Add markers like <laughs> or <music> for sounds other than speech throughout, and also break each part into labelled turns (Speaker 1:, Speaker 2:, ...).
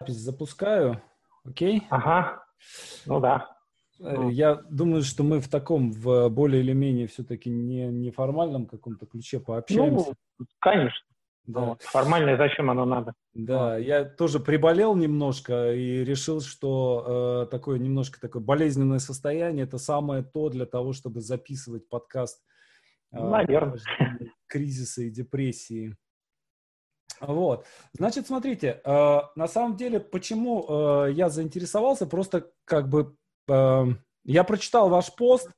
Speaker 1: запись запускаю. Окей?
Speaker 2: Ага. Ну да.
Speaker 1: Э, я думаю, что мы в таком, в более или менее все-таки не неформальном каком-то ключе пообщаемся.
Speaker 2: Ну, конечно. Да. Вот. Формально зачем оно надо?
Speaker 1: Да, я тоже приболел немножко и решил, что э, такое немножко такое болезненное состояние это самое то для того, чтобы записывать подкаст.
Speaker 2: Э, Наверное.
Speaker 1: Кризиса и депрессии. Вот. Значит, смотрите, э, на самом деле, почему э, я заинтересовался, просто как бы э, я прочитал ваш пост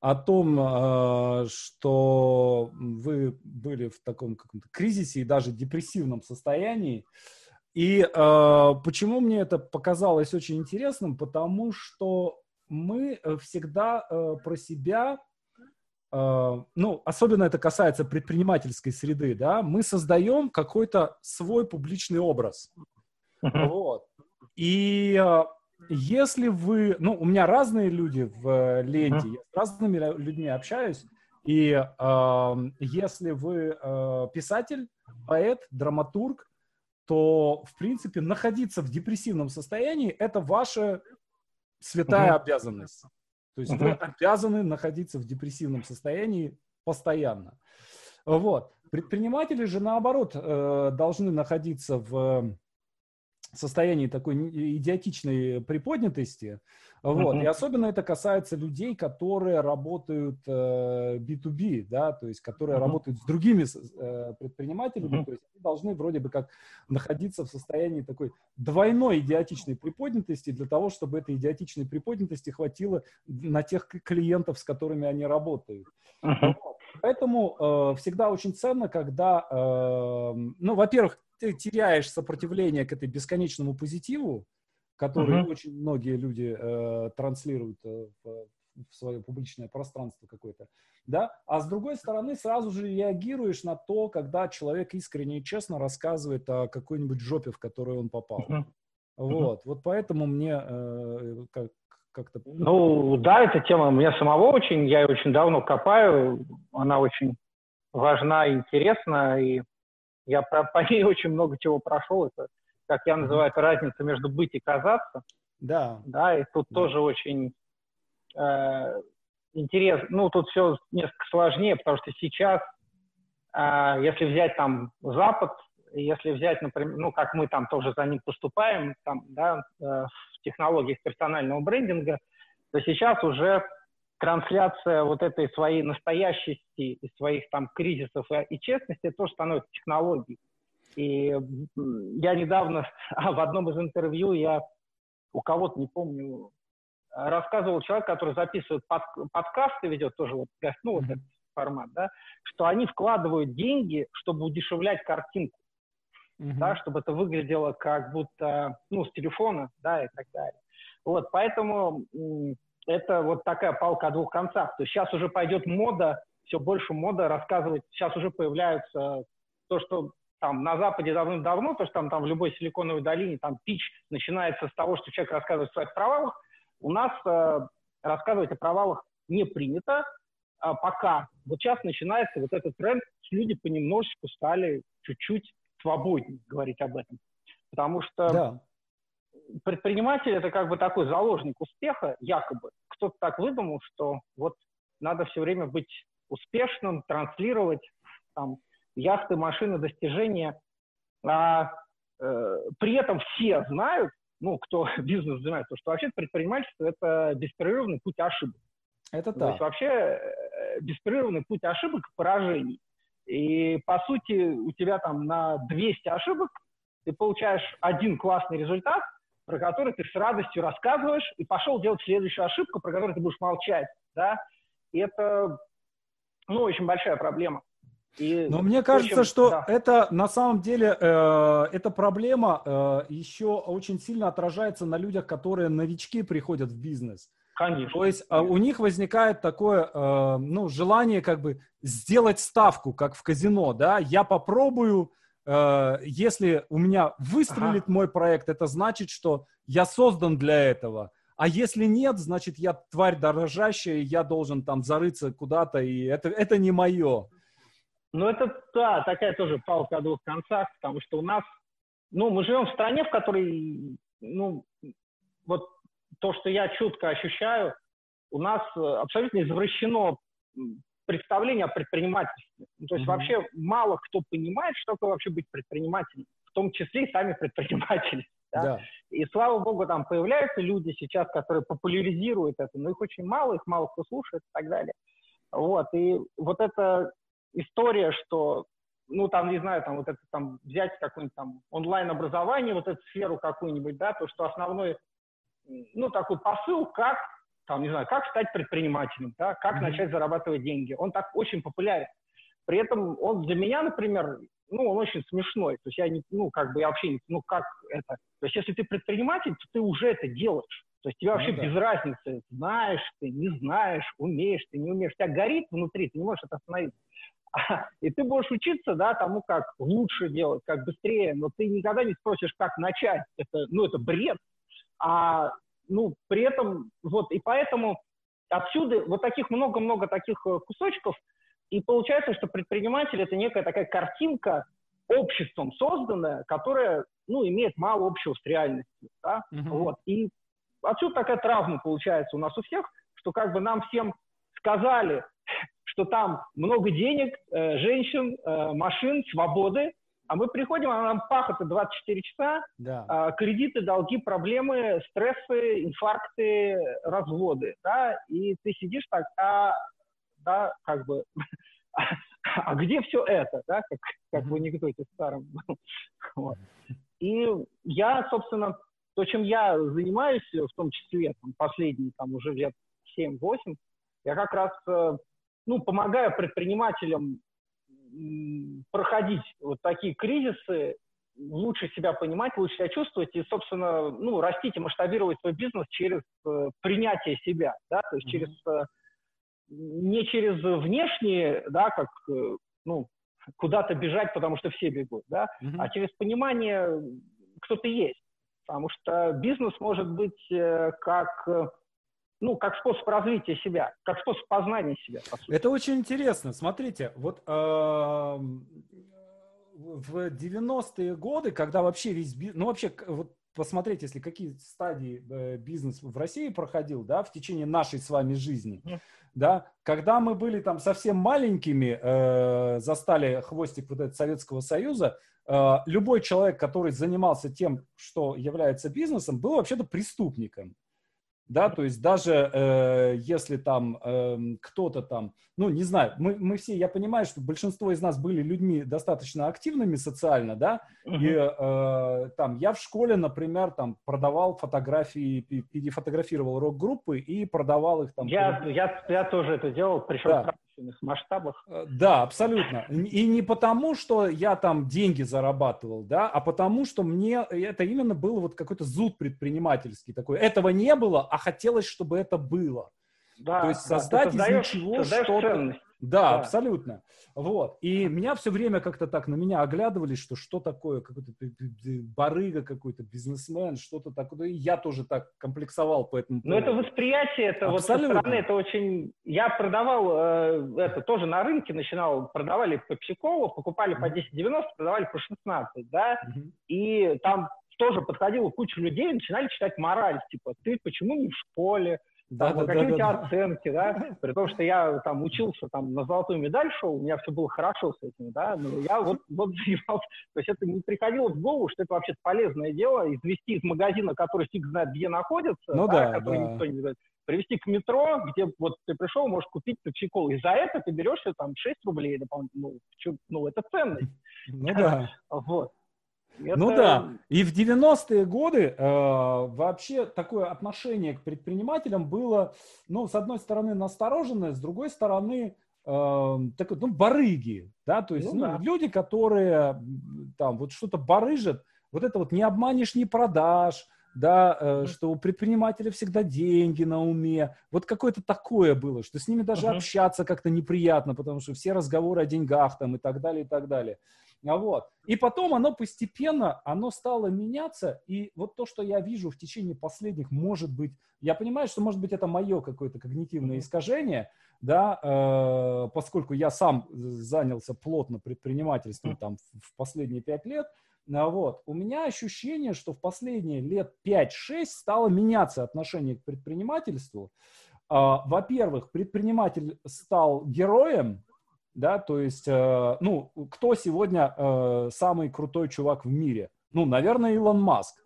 Speaker 1: о том, э, что вы были в таком каком-то кризисе и даже депрессивном состоянии. И э, почему мне это показалось очень интересным? Потому что мы всегда э, про себя ну, особенно это касается предпринимательской среды, да, мы создаем какой-то свой публичный образ. Uh-huh. Вот. И а, если вы, ну, у меня разные люди в э, ленте, uh-huh. я с разными людьми общаюсь, и э, если вы э, писатель, поэт, драматург, то, в принципе, находиться в депрессивном состоянии – это ваша святая uh-huh. обязанность. То есть вы обязаны находиться в депрессивном состоянии постоянно. Вот. Предприниматели же, наоборот, э, должны находиться в состоянии такой идиотичной приподнятости. Вот. Uh-huh. И особенно это касается людей, которые работают э, B2B, да, то есть которые uh-huh. работают с другими э, предпринимателями, uh-huh. то есть они должны вроде бы как находиться в состоянии такой двойной идиотичной приподнятости для того, чтобы этой идиотичной приподнятости хватило на тех клиентов, с которыми они работают. Uh-huh. Поэтому э, всегда очень ценно, когда, э, ну, во-первых, ты теряешь сопротивление к этой бесконечному позитиву, который uh-huh. очень многие люди э, транслируют э, в, в свое публичное пространство какое-то, да, а с другой стороны сразу же реагируешь на то, когда человек искренне и честно рассказывает о какой-нибудь жопе, в которую он попал. Uh-huh. Вот, uh-huh. вот поэтому мне э, как, как-то...
Speaker 2: Ну, да, эта тема мне самого очень, я ее очень давно копаю, она очень важна интересна, и я про, <laughs> по ней очень много чего прошел. Это, как я называю, это разница между быть и казаться.
Speaker 1: Да.
Speaker 2: Да, и тут да. тоже очень э, интересно. Ну, тут все несколько сложнее, потому что сейчас, э, если взять там Запад, если взять, например, ну, как мы там тоже за ним поступаем, там, да, э, в технологиях персонального брендинга, то сейчас уже трансляция вот этой своей настоящести и своих там кризисов и, и честности тоже становится технологией. И я недавно <laughs> в одном из интервью я у кого-то, не помню, рассказывал человек, который записывает под, подкасты, ведет тоже вот, ну, вот этот формат, да, что они вкладывают деньги, чтобы удешевлять картинку, mm-hmm. да, чтобы это выглядело как будто, ну, с телефона, да, и так далее. Вот, поэтому это вот такая палка о двух концах. То есть сейчас уже пойдет мода, все больше мода рассказывать. Сейчас уже появляются то, что там на Западе давным-давно, то, что там, там в любой силиконовой долине там пич начинается с того, что человек рассказывает о своих провалах. У нас э, рассказывать о провалах не принято э, пока. Вот сейчас начинается вот этот тренд, люди понемножечку стали чуть-чуть свободнее говорить об этом. Потому что да предприниматель это как бы такой заложник успеха, якобы. Кто-то так выдумал, что вот надо все время быть успешным, транслировать там яхты, машины, достижения. А э, при этом все знают, ну, кто <laughs> бизнес занимается, что вообще предпринимательство – это беспрерывный путь ошибок.
Speaker 1: Это
Speaker 2: так.
Speaker 1: То
Speaker 2: есть вообще э, беспрерывный путь ошибок и поражений. И, по сути, у тебя там на 200 ошибок ты получаешь один классный результат – про который ты с радостью рассказываешь, и пошел делать следующую ошибку, про которую ты будешь молчать, да, и это, ну, очень большая проблема.
Speaker 1: И, Но мне кажется, общем, что да. это на самом деле э, эта проблема э, еще очень сильно отражается на людях, которые новички приходят в бизнес.
Speaker 2: Конечно.
Speaker 1: То есть э, у них возникает такое, э, ну, желание как бы сделать ставку, как в казино, да, я попробую Э, если у меня выстрелит ага. мой проект, это значит, что я создан для этого. А если нет, значит, я тварь дорожащая, и я должен там зарыться куда-то, и это, это не мое.
Speaker 2: Ну, это, да, такая тоже палка о двух концах, потому что у нас ну, мы живем в стране, в которой, ну, вот то, что я чутко ощущаю, у нас э, абсолютно извращено представление о предпринимательстве. Ну, то есть mm-hmm. вообще мало кто понимает, что такое вообще быть предпринимателем, в том числе и сами предприниматели. <laughs> Да? Да. И слава богу, там появляются люди сейчас, которые популяризируют это, но их очень мало, их мало кто слушает и так далее. Вот, и вот эта история, что, ну, там, не знаю, там, вот это, там, взять какое-нибудь там онлайн-образование, вот эту сферу какую-нибудь, да, то, что основной, ну, такой посыл, как, там, не знаю, как стать предпринимателем, да, как mm-hmm. начать зарабатывать деньги, он так очень популярен. При этом он для меня, например, ну, он очень смешной. То есть я не, ну, как бы я вообще не, ну, как это. То есть если ты предприниматель, то ты уже это делаешь. То есть тебе ну вообще ну, да. без разницы, знаешь ты, не знаешь, умеешь ты, не умеешь. У тебя горит внутри, ты не можешь это остановить. <laughs> И ты будешь учиться, да, тому, как лучше делать, как быстрее, но ты никогда не спросишь, как начать. Это, ну, это бред. А, ну, при этом, вот, и поэтому отсюда вот таких много-много таких э, кусочков, и получается, что предприниматель – это некая такая картинка, обществом созданная, которая, ну, имеет мало общего с реальностью, да, uh-huh. вот, и отсюда такая травма получается у нас у всех, что как бы нам всем сказали, что там много денег, э, женщин, э, машин, свободы, а мы приходим, а нам пахота 24 часа, да. э, кредиты, долги, проблемы, стрессы, инфаркты, разводы, да, и ты сидишь так, а, да, как бы, <laughs> а где все это, да, как, как в анекдоте старом <laughs> вот. И я, собственно, то, чем я занимаюсь, в том числе там, последние там, уже лет 7-8, я как раз э, ну, помогаю предпринимателям проходить вот такие кризисы, лучше себя понимать, лучше себя чувствовать и, собственно, ну, растить и масштабировать свой бизнес через э, принятие себя, да, то есть mm-hmm. через э, не через внешние, да, как э, ну, куда-то бежать, потому что все бегут, да, mm-hmm. а через понимание, кто ты есть. Потому что бизнес может быть э, как, э, ну, как способ развития себя, как способ познания себя.
Speaker 1: Это очень интересно. Смотрите, вот э, в 90-е годы, когда вообще весь бизнес, ну, вообще, вот посмотреть, если какие стадии э, бизнес в России проходил, да, в течение нашей с вами жизни, mm. да, когда мы были там совсем маленькими, э, застали хвостик вот этого Советского Союза, э, любой человек, который занимался тем, что является бизнесом, был вообще-то преступником да, то есть даже э, если там э, кто-то там, ну, не знаю, мы, мы все, я понимаю, что большинство из нас были людьми достаточно активными социально, да, uh-huh. и э, там я в школе, например, там продавал фотографии, перефотографировал рок-группы и продавал их там.
Speaker 2: Я, я, я тоже это делал, причем да промышленных масштабах.
Speaker 1: Э, да, абсолютно. И не потому, что я там деньги зарабатывал, да, а потому, что мне это именно было вот какой-то зуд предпринимательский такой. Этого не было, а хотелось, чтобы это было. Да, То есть создать да, из ничего что-то. Да, да, абсолютно. Вот. И меня все время как-то так на меня оглядывались, что что такое, какой-то барыга какой-то, бизнесмен, что-то такое. И я тоже так комплексовал по этому.
Speaker 2: Но это восприятие, это Абсолютно. вот со стороны, это очень... Я продавал э, это тоже на рынке, начинал, продавали по Псикову, покупали по 10,90, продавали по 16, да, и там тоже подходила куча людей, начинали читать мораль, типа, ты почему не в школе, да, да, какие да, у тебя да, оценки, да, при том, что я там учился, там на золотую медаль шел, у меня все было хорошо с этим, да, но я вот, вот занимался, то есть это не приходило в голову, что это вообще полезное дело, извести из магазина, который фиг знает где находится, ну, да, да, который да. никто не знает, привезти к метро, где вот ты пришел, можешь купить пепси-колу, и за это ты берешься там 6 рублей дополнительно, ну, ну это ценность.
Speaker 1: Ну да. <laughs> Вот. Это... Ну да, и в 90-е годы э, вообще такое отношение к предпринимателям было, ну, с одной стороны, настороженное, с другой стороны, э, так, ну, барыги, да, то есть ну, ну, да. люди, которые там вот что-то барыжат, вот это вот не обманешь, не продашь, да, э, что у предпринимателя всегда деньги на уме. Вот какое-то такое было, что с ними даже uh-huh. общаться как-то неприятно, потому что все разговоры о деньгах там и так далее, и так далее. А вот. И потом оно постепенно, оно стало меняться, и вот то, что я вижу в течение последних, может быть, я понимаю, что, может быть, это мое какое-то когнитивное искажение, да, э, поскольку я сам занялся плотно предпринимательством там в последние пять лет, а вот, у меня ощущение, что в последние лет 5-6 стало меняться отношение к предпринимательству. А, во-первых, предприниматель стал героем, да, то есть, э, ну, кто сегодня э, самый крутой чувак в мире? Ну, наверное, Илон Маск,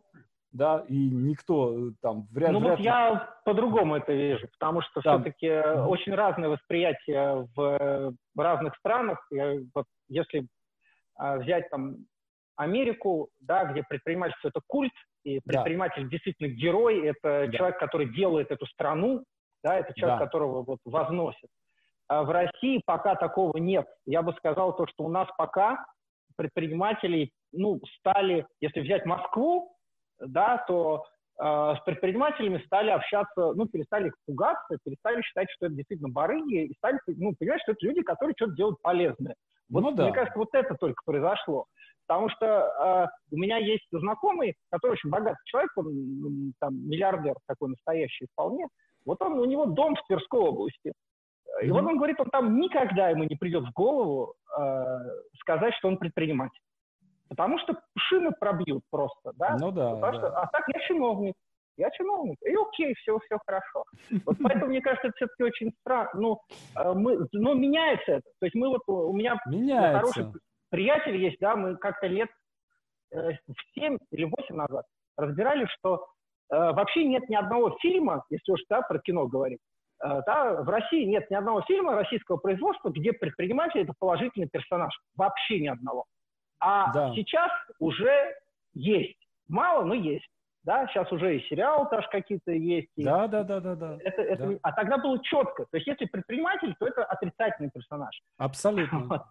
Speaker 1: да, и никто э, там
Speaker 2: вряд, ну, вряд вот я по-другому это вижу, потому что да. все-таки очень разное восприятие в разных странах. Я, вот, если а, взять там Америку, да, где предпринимательство это культ, и предприниматель да. действительно герой, это да. человек, который делает эту страну, да, это человек, да. которого вот возносит. А в России пока такого нет. Я бы сказал то, что у нас пока предпринимателей, ну, стали, если взять Москву, да, то э, с предпринимателями стали общаться, ну, перестали их пугаться, перестали считать, что это действительно барыги, и стали, ну, понимать, что это люди, которые что-то делают полезное. Вот, ну, да. мне кажется, вот это только произошло. Потому что э, у меня есть знакомый, который очень богатый человек, он там миллиардер такой настоящий вполне. Вот он, у него дом в Тверской области. И вот он говорит, он там никогда ему не придет в голову э, сказать, что он предприниматель. Потому что шины пробьют просто, да?
Speaker 1: Ну да,
Speaker 2: да.
Speaker 1: Что,
Speaker 2: а так я чиновник. Я чиновник. И окей, все, все хорошо. Вот поэтому, мне кажется, это все-таки очень странно. Ну, э, мы, но меняется это. То есть мы вот, у меня
Speaker 1: меняется.
Speaker 2: хороший приятель есть, да, мы как-то лет э, в 7 или 8 назад разбирали, что э, вообще нет ни одного фильма, если уж да, про кино говорить, да, в России нет ни одного фильма российского производства, где предприниматель это положительный персонаж. Вообще ни одного. А да. сейчас уже есть. Мало, но есть. Да, сейчас уже и сериалы тоже какие-то есть.
Speaker 1: Да, да, да, да, да.
Speaker 2: Это, это, да. А тогда было четко. То есть, если предприниматель, то это отрицательный персонаж.
Speaker 1: Абсолютно.
Speaker 2: Вот.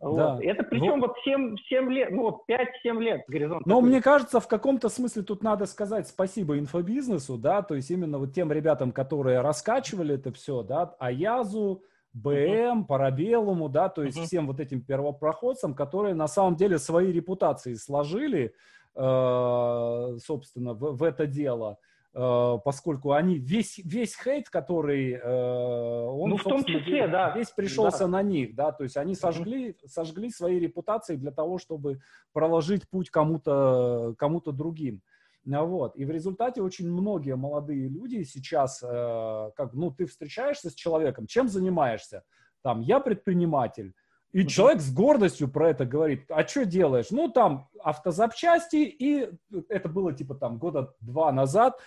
Speaker 2: Да. Это причем вот, вот 7, 7 лет, ну вот 5-7 лет горизонт.
Speaker 1: Но такой. мне кажется, в каком-то смысле тут надо сказать спасибо инфобизнесу, да, то есть именно вот тем ребятам, которые раскачивали это все, да, Аязу, БМ, uh-huh. Парабеллуму, да, то есть uh-huh. всем вот этим первопроходцам, которые на самом деле свои репутации сложили, э, собственно, в, в это дело. Э, поскольку они весь весь хейт, который э, он
Speaker 2: ну, в том числе, да,
Speaker 1: весь пришелся да. на них, да, то есть они сожгли сожгли свои репутации для того, чтобы проложить путь кому-то кому-то другим. А вот. И в результате очень многие молодые люди сейчас, э, как, ну, ты встречаешься с человеком, чем занимаешься? Там, я предприниматель, и человек с гордостью про это говорит. А что делаешь? Ну, там автозапчасти, и это было типа там года два назад,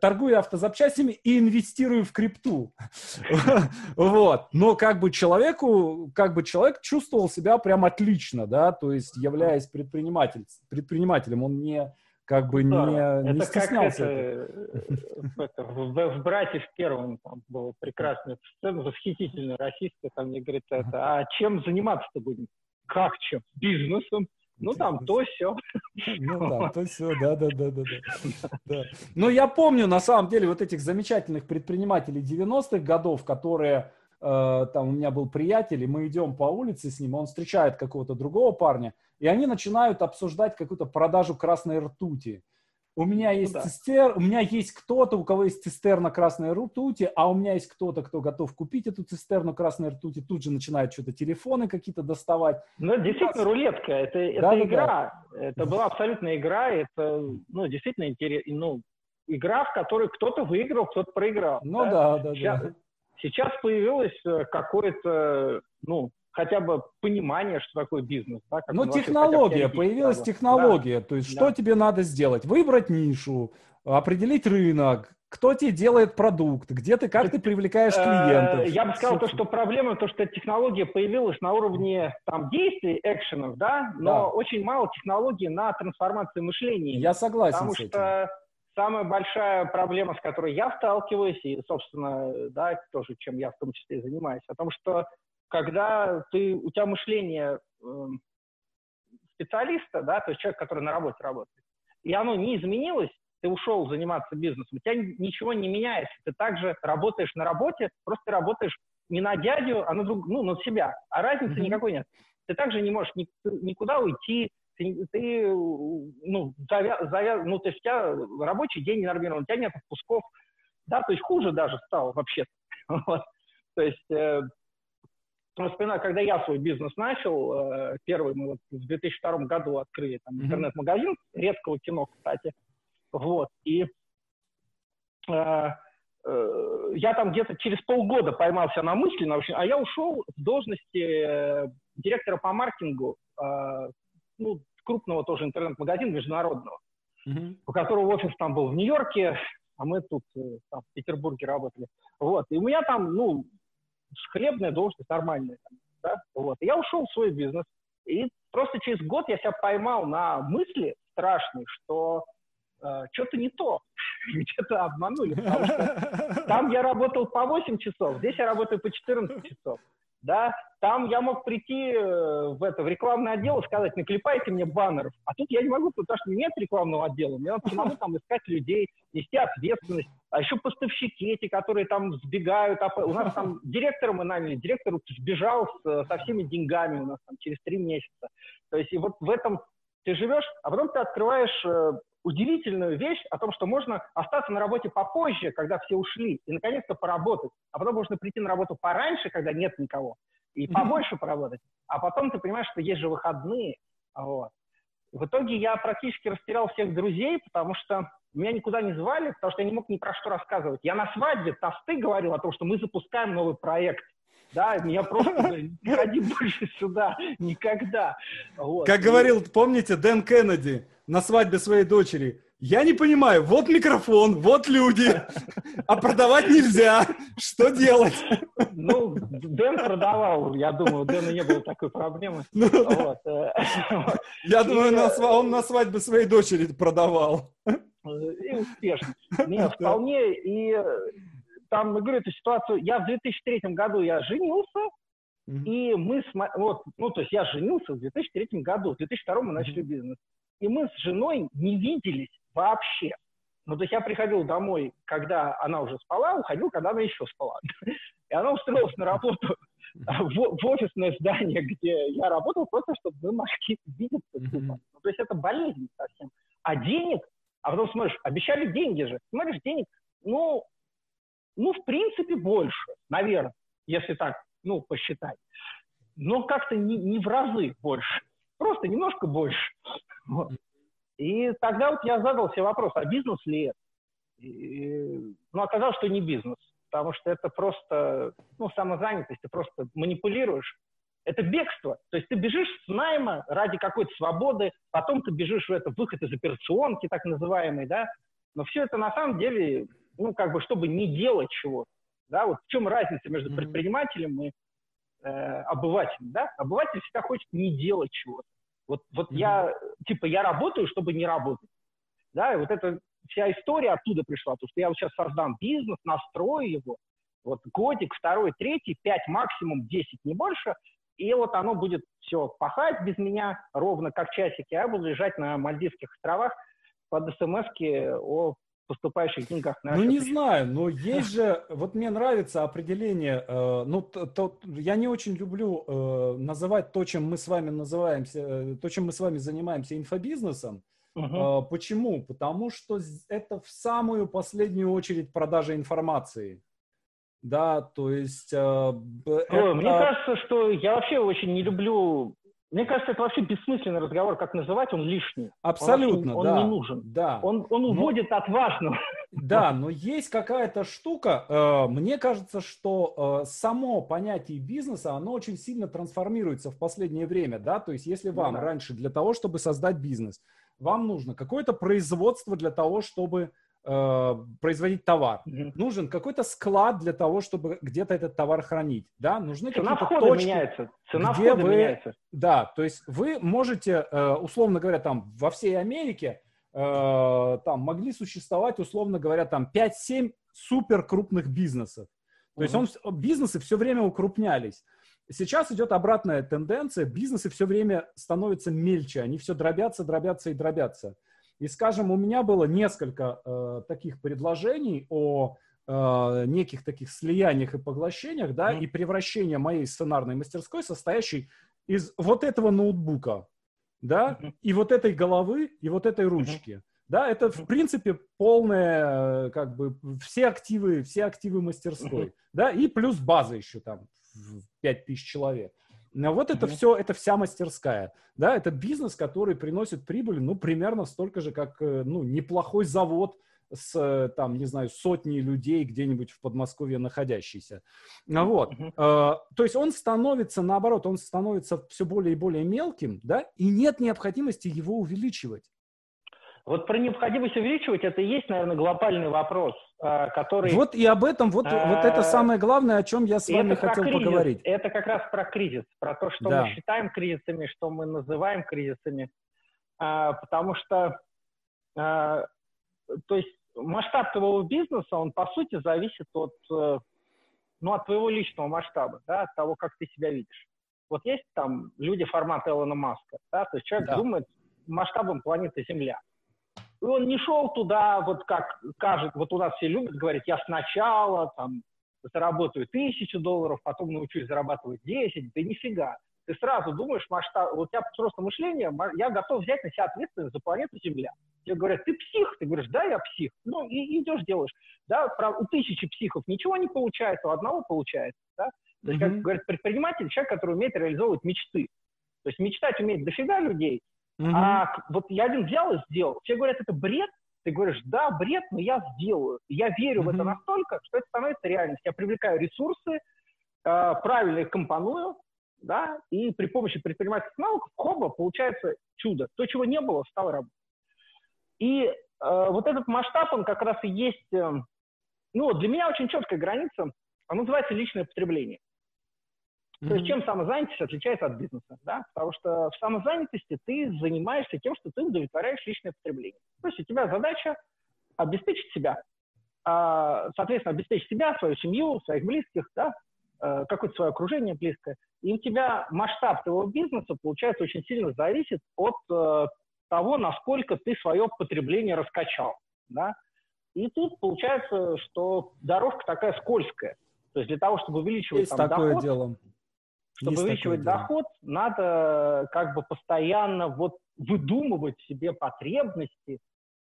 Speaker 1: торгую автозапчастями и инвестирую в крипту. <laughs> Вот. Но как бы человеку, как бы человек чувствовал себя прям отлично, да, то есть являясь предприниматель, предпринимателем, он не как бы да, не,
Speaker 2: это
Speaker 1: не стеснялся.
Speaker 2: Как это, это, в, в «Брате в первом» там была прекрасная сцена, восхитительная, российская, там мне говорит, это, а чем заниматься-то будем? Как чем? Бизнесом? Ну, там, то все. <laughs>
Speaker 1: Ну, да, то все, да, да, да, да, <laughs> да. Но я помню, на самом деле, вот этих замечательных предпринимателей 90-х годов, которые Э, там у меня был приятель, и мы идем по улице с ним, он встречает какого-то другого парня, и они начинают обсуждать какую-то продажу красной ртути. У меня ну есть да. цистер, у меня есть кто-то, у кого есть цистерна красной ртути, а у меня есть кто-то, кто готов купить эту цистерну красной ртути, тут же начинают что-то телефоны какие-то доставать.
Speaker 2: Ну, действительно, рулетка, это, это да, игра, да. это была <laughs> абсолютно игра, это, ну, действительно интересно, ну, игра, в которой кто-то выиграл, кто-то проиграл.
Speaker 1: Ну да, да, да. да.
Speaker 2: Сейчас появилось э, какое-то, ну, хотя бы понимание, что такое бизнес. Да,
Speaker 1: ну, технология, появилась да, технология. Да. То есть, да. что тебе надо сделать? Выбрать нишу, определить рынок, кто тебе делает продукт, где ты, как ты привлекаешь э, клиентов.
Speaker 2: Я бы сказал, то, что проблема, то, что технология появилась на уровне там, действий, экшенов, да, но да. очень мало технологий на трансформацию мышления.
Speaker 1: Я согласен
Speaker 2: потому
Speaker 1: с этим.
Speaker 2: Что Самая большая проблема, с которой я сталкиваюсь, и, собственно, да, тоже, чем я в том числе и занимаюсь, о том, что когда ты, у тебя мышление э, специалиста, да, то есть человек, который на работе работает, и оно не изменилось, ты ушел заниматься бизнесом, у тебя ничего не меняется, ты также работаешь на работе, просто работаешь не на дядю, а на, друг, ну, на себя. А разницы mm-hmm. никакой нет. Ты также не можешь ни, никуда уйти, ты, ты ну, завя, завя, ну, то есть у тебя рабочий день не нормирован, у тебя нет отпусков, да, то есть хуже даже стало вообще. <laughs> Вот. То есть, э, вспоминаю, когда я свой бизнес начал, э, первый мы вот в 2002 году открыли там интернет-магазин редкого кино, кстати, вот, и э, э, я там где-то через полгода поймался на мысли, на общем, а я ушел с должности э, директора по маркетингу, э, ну, крупного тоже интернет-магазина международного, mm-hmm. у которого офис там был в Нью-Йорке, а мы тут э, там, в Петербурге работали. Вот. И у меня там, ну, хлебная должность нормальная. Да? Вот. Я ушел в свой бизнес. И просто через год я себя поймал на мысли страшной, что э, что-то не то, <laughs> где-то обманули. Потому что там я работал по 8 часов, здесь я работаю по 14 часов да, там я мог прийти э, в это в рекламный отдел и сказать, наклепайте мне баннеров, а тут я не могу, потому что нет рекламного отдела, мне надо самому там искать людей, нести ответственность, а еще поставщики эти, которые там сбегают, а у нас там директора мы наняли, директор сбежал с, со всеми деньгами у нас там через три месяца, то есть и вот в этом ты живешь, а потом ты открываешь э, удивительную вещь о том, что можно остаться на работе попозже, когда все ушли, и наконец-то поработать. А потом можно прийти на работу пораньше, когда нет никого, и побольше поработать. А потом ты понимаешь, что есть же выходные. Вот. В итоге я практически растерял всех друзей, потому что меня никуда не звали, потому что я не мог ни про что рассказывать. Я на свадьбе тосты говорил о том, что мы запускаем новый проект. Да, меня <laughs> просто не ходи больше сюда, никогда.
Speaker 1: Вот. Как говорил, помните, Дэн Кеннеди, на свадьбе своей дочери. Я не понимаю, вот микрофон, вот люди, <laughs> а продавать нельзя. Что делать?
Speaker 2: Ну, Дэн продавал, я думаю, у Дэна не было такой проблемы. <laughs> Ну, вот.
Speaker 1: Э, я думаю, он на свадьбе своей дочери продавал.
Speaker 2: И успешно. Нет, вполне. И там, я говорю, эту ситуацию, я в 2003 году я женился, и мы, вот, ну, то есть я женился в 2003 году, в 2002 мы начали бизнес. И мы с женой не виделись вообще. Ну, то есть я приходил домой, когда она уже спала, уходил, когда она еще спала. <laughs> И она устроилась на работу в, в офисное здание, где я работал, просто чтобы мы могли видеться. Ну, то есть это болезнь совсем. А денег, а потом смотришь, обещали деньги же. Смотришь, денег, ну, ну, в принципе, больше, наверное, если так, ну, посчитать. Но как-то не, не в разы больше, просто немножко больше. Вот. И тогда вот я задал себе вопрос, а бизнес ли это? И, ну, оказалось, что не бизнес, потому что это просто, ну, самозанятость, ты просто манипулируешь. Это бегство. То есть ты бежишь с найма ради какой-то свободы, потом ты бежишь в это выход из операционки, так называемый, да. Но все это на самом деле, ну, как бы, чтобы не делать чего-то. Да, вот в чем разница между предпринимателем и э, обывателем, да? Обыватель всегда хочет не делать чего-то. Вот, вот mm-hmm. я, типа, я работаю, чтобы не работать. Да, и вот эта вся история оттуда пришла, потому что я вот сейчас создам бизнес, настрою его, вот годик, второй, третий, пять максимум, десять, не больше, и вот оно будет все пахать без меня ровно как часики, а я буду лежать на Мальдивских островах под смс о поступающих деньгах.
Speaker 1: На ну, не знаю, но <laughs> есть же, вот мне нравится определение, э, ну, то, то, я не очень люблю э, называть то, чем мы с вами называемся, э, то, чем мы с вами занимаемся инфобизнесом. Э, почему? Потому что это в самую последнюю очередь продажа информации. Да, то есть... Э,
Speaker 2: Ой, это... Мне кажется, что я вообще очень не люблю мне кажется, это вообще бессмысленный разговор, как называть, он лишний.
Speaker 1: Абсолютно,
Speaker 2: он,
Speaker 1: да.
Speaker 2: Он не нужен.
Speaker 1: Да.
Speaker 2: Он, он уводит но, от важного.
Speaker 1: Да, но есть какая-то штука, э, мне кажется, что э, само понятие бизнеса, оно очень сильно трансформируется в последнее время, да, то есть если вам ну, да. раньше для того, чтобы создать бизнес, вам нужно какое-то производство для того, чтобы э, производить товар. Mm-hmm. Нужен какой-то склад для того, чтобы где-то этот товар хранить. Да? Нужны
Speaker 2: Цена какие-то точки, меняется. Цена
Speaker 1: где вы, меняется. Да, то есть вы можете, э, условно говоря, там во всей Америке э, там могли существовать, условно говоря, там 5-7 супер крупных бизнесов. То mm-hmm. есть он, бизнесы все время укрупнялись. Сейчас идет обратная тенденция, бизнесы все время становятся мельче, они все дробятся, дробятся и дробятся. И, скажем, у меня было несколько э, таких предложений о э, неких таких слияниях и поглощениях, да, mm-hmm. и превращения моей сценарной мастерской, состоящей из вот этого ноутбука, да, mm-hmm. и вот этой головы, и вот этой ручки. Mm-hmm. Да, это, в принципе, полное, как бы, все активы, все активы мастерской, mm-hmm. да, и плюс база еще там, 5000 человек. Вот это mm-hmm. все, это вся мастерская, да, это бизнес, который приносит прибыль, ну, примерно столько же, как, э, ну, неплохой завод, с, э, там, не знаю, сотней людей где-нибудь в Подмосковье находящийся. Вот. Uh-huh. То есть он становится, наоборот, он становится все более и более мелким, да, и нет необходимости его увеличивать.
Speaker 2: Вот про необходимость увеличивать, это и есть, наверное, глобальный вопрос, который...
Speaker 1: Вот и об этом, вот, а, вот это самое главное, о чем я с вами хотел
Speaker 2: кризис,
Speaker 1: поговорить.
Speaker 2: Это как раз про кризис, про то, что да. мы считаем кризисами, что мы называем кризисами, потому что, то есть масштаб твоего бизнеса, он по сути зависит от, э, ну, от твоего личного масштаба, да, от того, как ты себя видишь. Вот есть там люди формата Элона Маска, да, то есть человек да. думает масштабом планеты Земля. И он не шел туда, вот как кажет, вот у нас все любят говорить, я сначала там заработаю тысячу долларов, потом научусь зарабатывать 10, да нифига. Ты сразу думаешь масштаб, вот у тебя просто мышление, я готов взять на себя ответственность за планету Земля. Тебе говорят, ты псих, ты говоришь, да, я псих. Ну, и идешь, делаешь. Да, у тысячи психов ничего не получается, у одного получается. Да? То есть, как говорят, предприниматель, человек, который умеет реализовывать мечты. То есть мечтать умеет дофига людей, mm-hmm. а вот я один взял и сделал. Все говорят, это бред. Ты говоришь, да, бред, но я сделаю. Я верю mm-hmm. в это настолько, что это становится реальностью. Я привлекаю ресурсы, э, правильно их компоную, да, и при помощи предпринимательских навыков, хоба, получается чудо. То, чего не было, стало работать. И э, вот этот масштаб, он как раз и есть, э, ну, для меня очень четкая граница, он называется личное потребление. Mm-hmm. То есть чем самозанятость отличается от бизнеса, да? Потому что в самозанятости ты занимаешься тем, что ты удовлетворяешь личное потребление. То есть у тебя задача обеспечить себя, а, соответственно, обеспечить себя, свою семью, своих близких, да, э, какое-то свое окружение близкое. И у тебя масштаб твоего бизнеса, получается, очень сильно зависит от э, того, насколько ты свое потребление раскачал. Да? И тут получается, что дорожка такая скользкая. То есть для того, чтобы увеличивать
Speaker 1: Есть там, такое доход, дело.
Speaker 2: Чтобы Есть увеличивать доход, дело. надо как бы постоянно вот выдумывать себе потребности.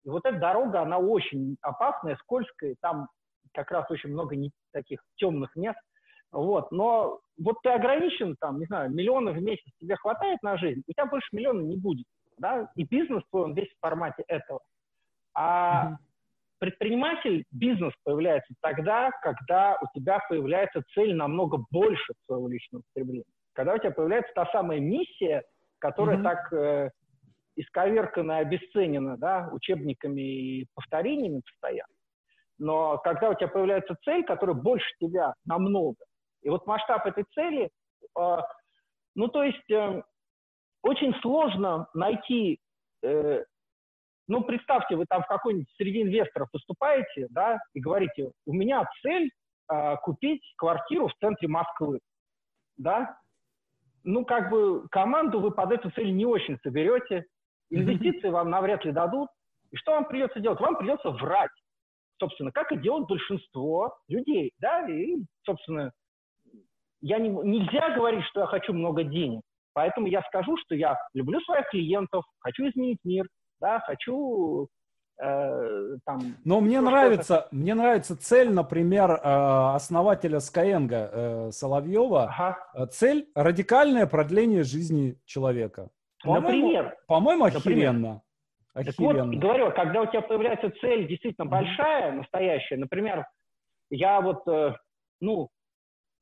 Speaker 2: И вот эта дорога, она очень опасная, скользкая. Там как раз очень много не, таких темных мест. Вот. Но вот ты ограничен, там, не знаю, миллионы в месяц тебе хватает на жизнь, у тебя больше миллиона не будет да, и бизнес твой, он весь в формате этого. А mm-hmm. Предприниматель, бизнес появляется тогда, когда у тебя появляется цель намного больше своего личного потребления. Когда у тебя появляется та самая миссия, которая mm-hmm. так э, исковеркана и обесценена, да, учебниками и повторениями постоянно. Но когда у тебя появляется цель, которая больше тебя намного, и вот масштаб этой цели, э, ну, то есть э, очень сложно найти, э, ну, представьте, вы там в какой-нибудь среди инвесторов выступаете, да, и говорите, у меня цель э, купить квартиру в центре Москвы, да, ну, как бы команду вы под эту цель не очень соберете, инвестиции вам навряд ли дадут, и что вам придется делать? Вам придется врать, собственно, как и делают большинство людей, да, и, собственно, я не, нельзя говорить, что я хочу много денег. Поэтому я скажу, что я люблю своих клиентов, хочу изменить мир, да, хочу
Speaker 1: э, там... Но мне нравится, мне нравится цель, например, э, основателя Skyeng э, Соловьева. Ага. Э, цель – радикальное продление жизни человека.
Speaker 2: По-моему, например.
Speaker 1: По-моему, охеренно.
Speaker 2: Например. Так вот, говорю, когда у тебя появляется цель действительно большая, настоящая, например, я вот, э, ну,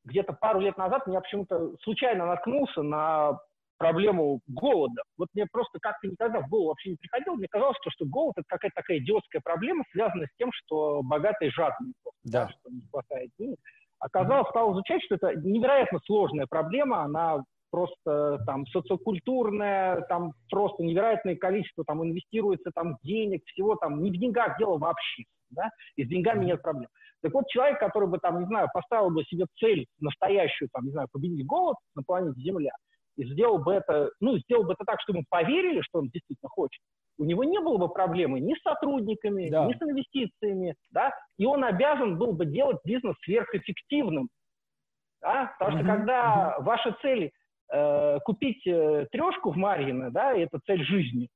Speaker 2: где-то пару лет назад меня почему-то случайно наткнулся на проблему голода. Вот мне просто как-то никогда в голову вообще не приходило. Мне казалось, что, что голод – это какая-то такая идиотская проблема, связанная с тем, что богатые жадные, да. да, что не хватает денег. Оказалось, стал изучать, что это невероятно сложная проблема, она просто там социокультурная, там просто невероятное количество там инвестируется там денег, всего там, не в деньгах дело вообще, да, и с деньгами нет проблем. Так вот, человек, который бы там, не знаю, поставил бы себе цель настоящую, там, не знаю, победить голод на планете Земля, и сделал бы это, ну, сделал бы это так, что мы поверили, что он действительно хочет, у него не было бы проблемы ни с сотрудниками, да. ни с инвестициями, да, и он обязан был бы делать бизнес сверхэффективным, да, потому что когда ваша цель э, купить э, трешку в Марьино, да, и это цель жизни,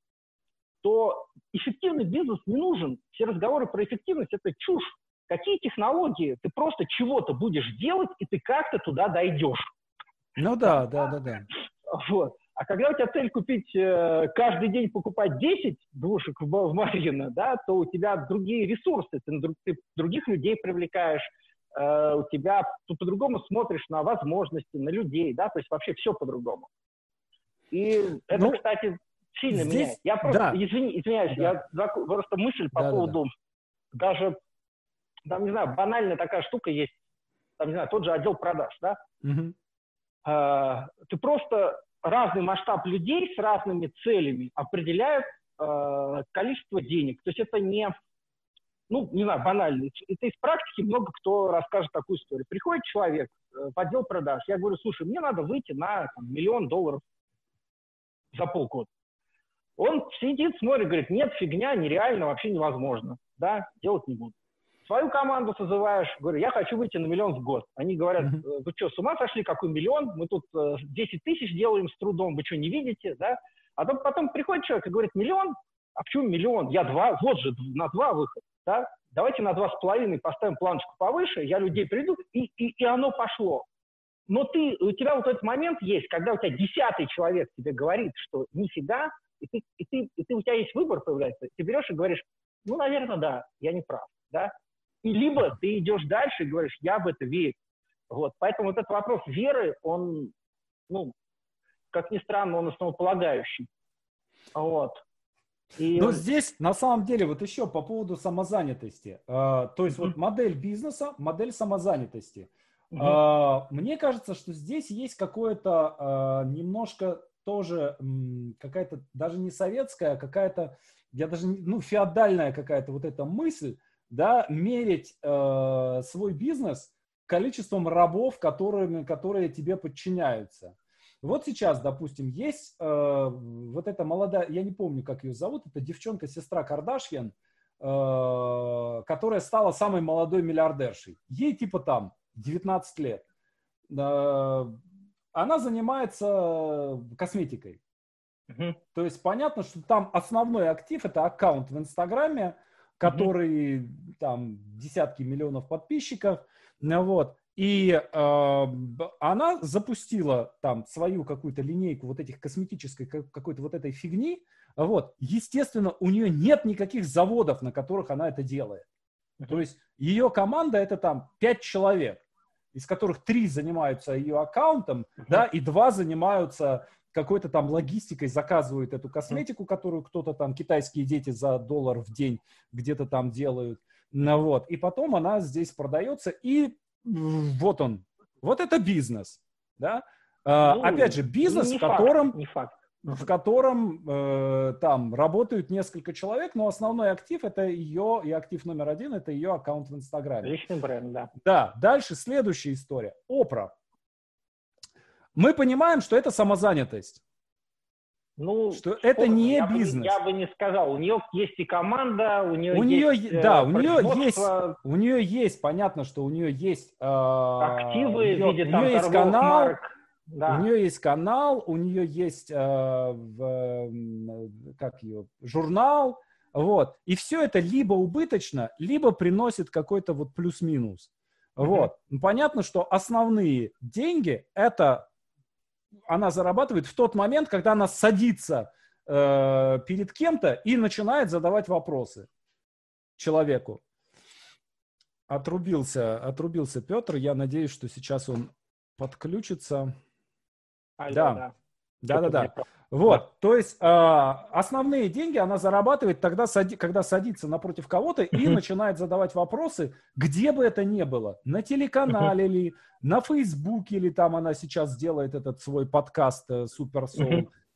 Speaker 2: то эффективный бизнес не нужен. Все разговоры про эффективность – это чушь. Какие технологии? Ты просто чего-то будешь делать, и ты как-то туда дойдешь.
Speaker 1: Ну да, да, да, да.
Speaker 2: Вот. А когда у тебя цель купить, э, каждый день покупать 10 двушек в, в Марьино, да, то у тебя другие ресурсы, ты, ты других людей привлекаешь, э, у тебя ты по-другому смотришь на возможности, на людей, да, то есть вообще все по-другому. И это, ну, кстати, сильно здесь, меняет. Я просто, да. извини, извиняюсь, да. я просто мысль по да, поводу да, да. даже, там, не знаю, банальная такая штука есть, там, не знаю, тот же отдел продаж, да, угу. Э, ты просто разный масштаб людей с разными целями определяет э, количество денег. То есть это не, ну, не знаю, банально. Это из практики много кто расскажет такую историю. Приходит человек э, в отдел продаж, я говорю, слушай, мне надо выйти на там, миллион долларов за полгода. Он сидит, смотрит, говорит, нет, фигня, нереально, вообще невозможно. Да, делать не буду свою команду созываешь, говорю, я хочу выйти на миллион в год. Они говорят, «Э, вы что, с ума сошли, какой миллион? Мы тут 10 э, тысяч делаем с трудом, вы что, не видите, да? А потом, потом приходит человек и говорит, миллион? А почему миллион? Я два, вот же, на два выход, да? Давайте на два с половиной поставим планочку повыше, я людей приду, и, и, и оно пошло. Но ты, у тебя вот этот момент есть, когда у тебя десятый человек тебе говорит, что нифига, и ты, и ты, и ты, у тебя есть выбор появляется, ты берешь и говоришь, ну, наверное, да, я не прав, да, и либо ты идешь дальше и говоришь, я в это верю. Вот. Поэтому вот этот вопрос веры, он, ну, как ни странно, он основополагающий. Вот.
Speaker 1: И... Но здесь, на самом деле, вот еще по поводу самозанятости. Э, то есть mm-hmm. вот модель бизнеса, модель самозанятости. Mm-hmm. Э, мне кажется, что здесь есть какое-то э, немножко тоже какая-то, даже не советская, а какая-то, я даже, ну, феодальная какая-то вот эта мысль, да, мерить э, свой бизнес количеством рабов, которыми, которые тебе подчиняются. Вот сейчас, допустим, есть э, вот эта молодая, я не помню, как ее зовут, это девчонка, сестра Кардашьян, э, которая стала самой молодой миллиардершей. Ей типа там 19 лет. Э, она занимается косметикой. Угу. То есть понятно, что там основной актив это аккаунт в Инстаграме, который mm-hmm. там десятки миллионов подписчиков, вот. И э, она запустила там свою какую-то линейку вот этих косметической какой-то вот этой фигни. Вот. Естественно, у нее нет никаких заводов, на которых она это делает. Mm-hmm. То есть ее команда это там пять человек, из которых три занимаются ее аккаунтом, mm-hmm. да, и два занимаются какой-то там логистикой заказывают эту косметику, которую кто-то там, китайские дети за доллар в день где-то там делают. Ну, вот. И потом она здесь продается, и вот он. Вот это бизнес. Да? А, ну, Опять же, бизнес, в котором... не факт в котором э, там работают несколько человек, но основной актив это ее, и актив номер один это ее аккаунт в Инстаграме.
Speaker 2: Личный бренд, да.
Speaker 1: Да, дальше следующая история. Опра мы понимаем, что это самозанятость. Ну, что это не
Speaker 2: я
Speaker 1: бизнес.
Speaker 2: Бы, я бы не сказал. У нее есть и команда, у нее
Speaker 1: у
Speaker 2: есть.
Speaker 1: Нее, да, у нее есть. У нее есть, понятно, что у нее есть э,
Speaker 2: активы
Speaker 1: ее,
Speaker 2: в виде
Speaker 1: у нее есть канал. Марк. Да. У нее есть канал, у нее есть э, в, как ее журнал, вот. И все это либо убыточно, либо приносит какой-то вот плюс-минус. Mm-hmm. Вот. Ну, понятно, что основные деньги это она зарабатывает в тот момент, когда она садится э, перед кем-то и начинает задавать вопросы человеку. Отрубился, отрубился Петр. Я надеюсь, что сейчас он подключится.
Speaker 2: А, да. да.
Speaker 1: Да, да, да. Вот, да. то есть э, основные деньги она зарабатывает тогда, сади, когда садится напротив кого-то и начинает задавать вопросы, где бы это ни было, на телеканале ли, на Фейсбуке или там она сейчас делает этот свой подкаст э, Супер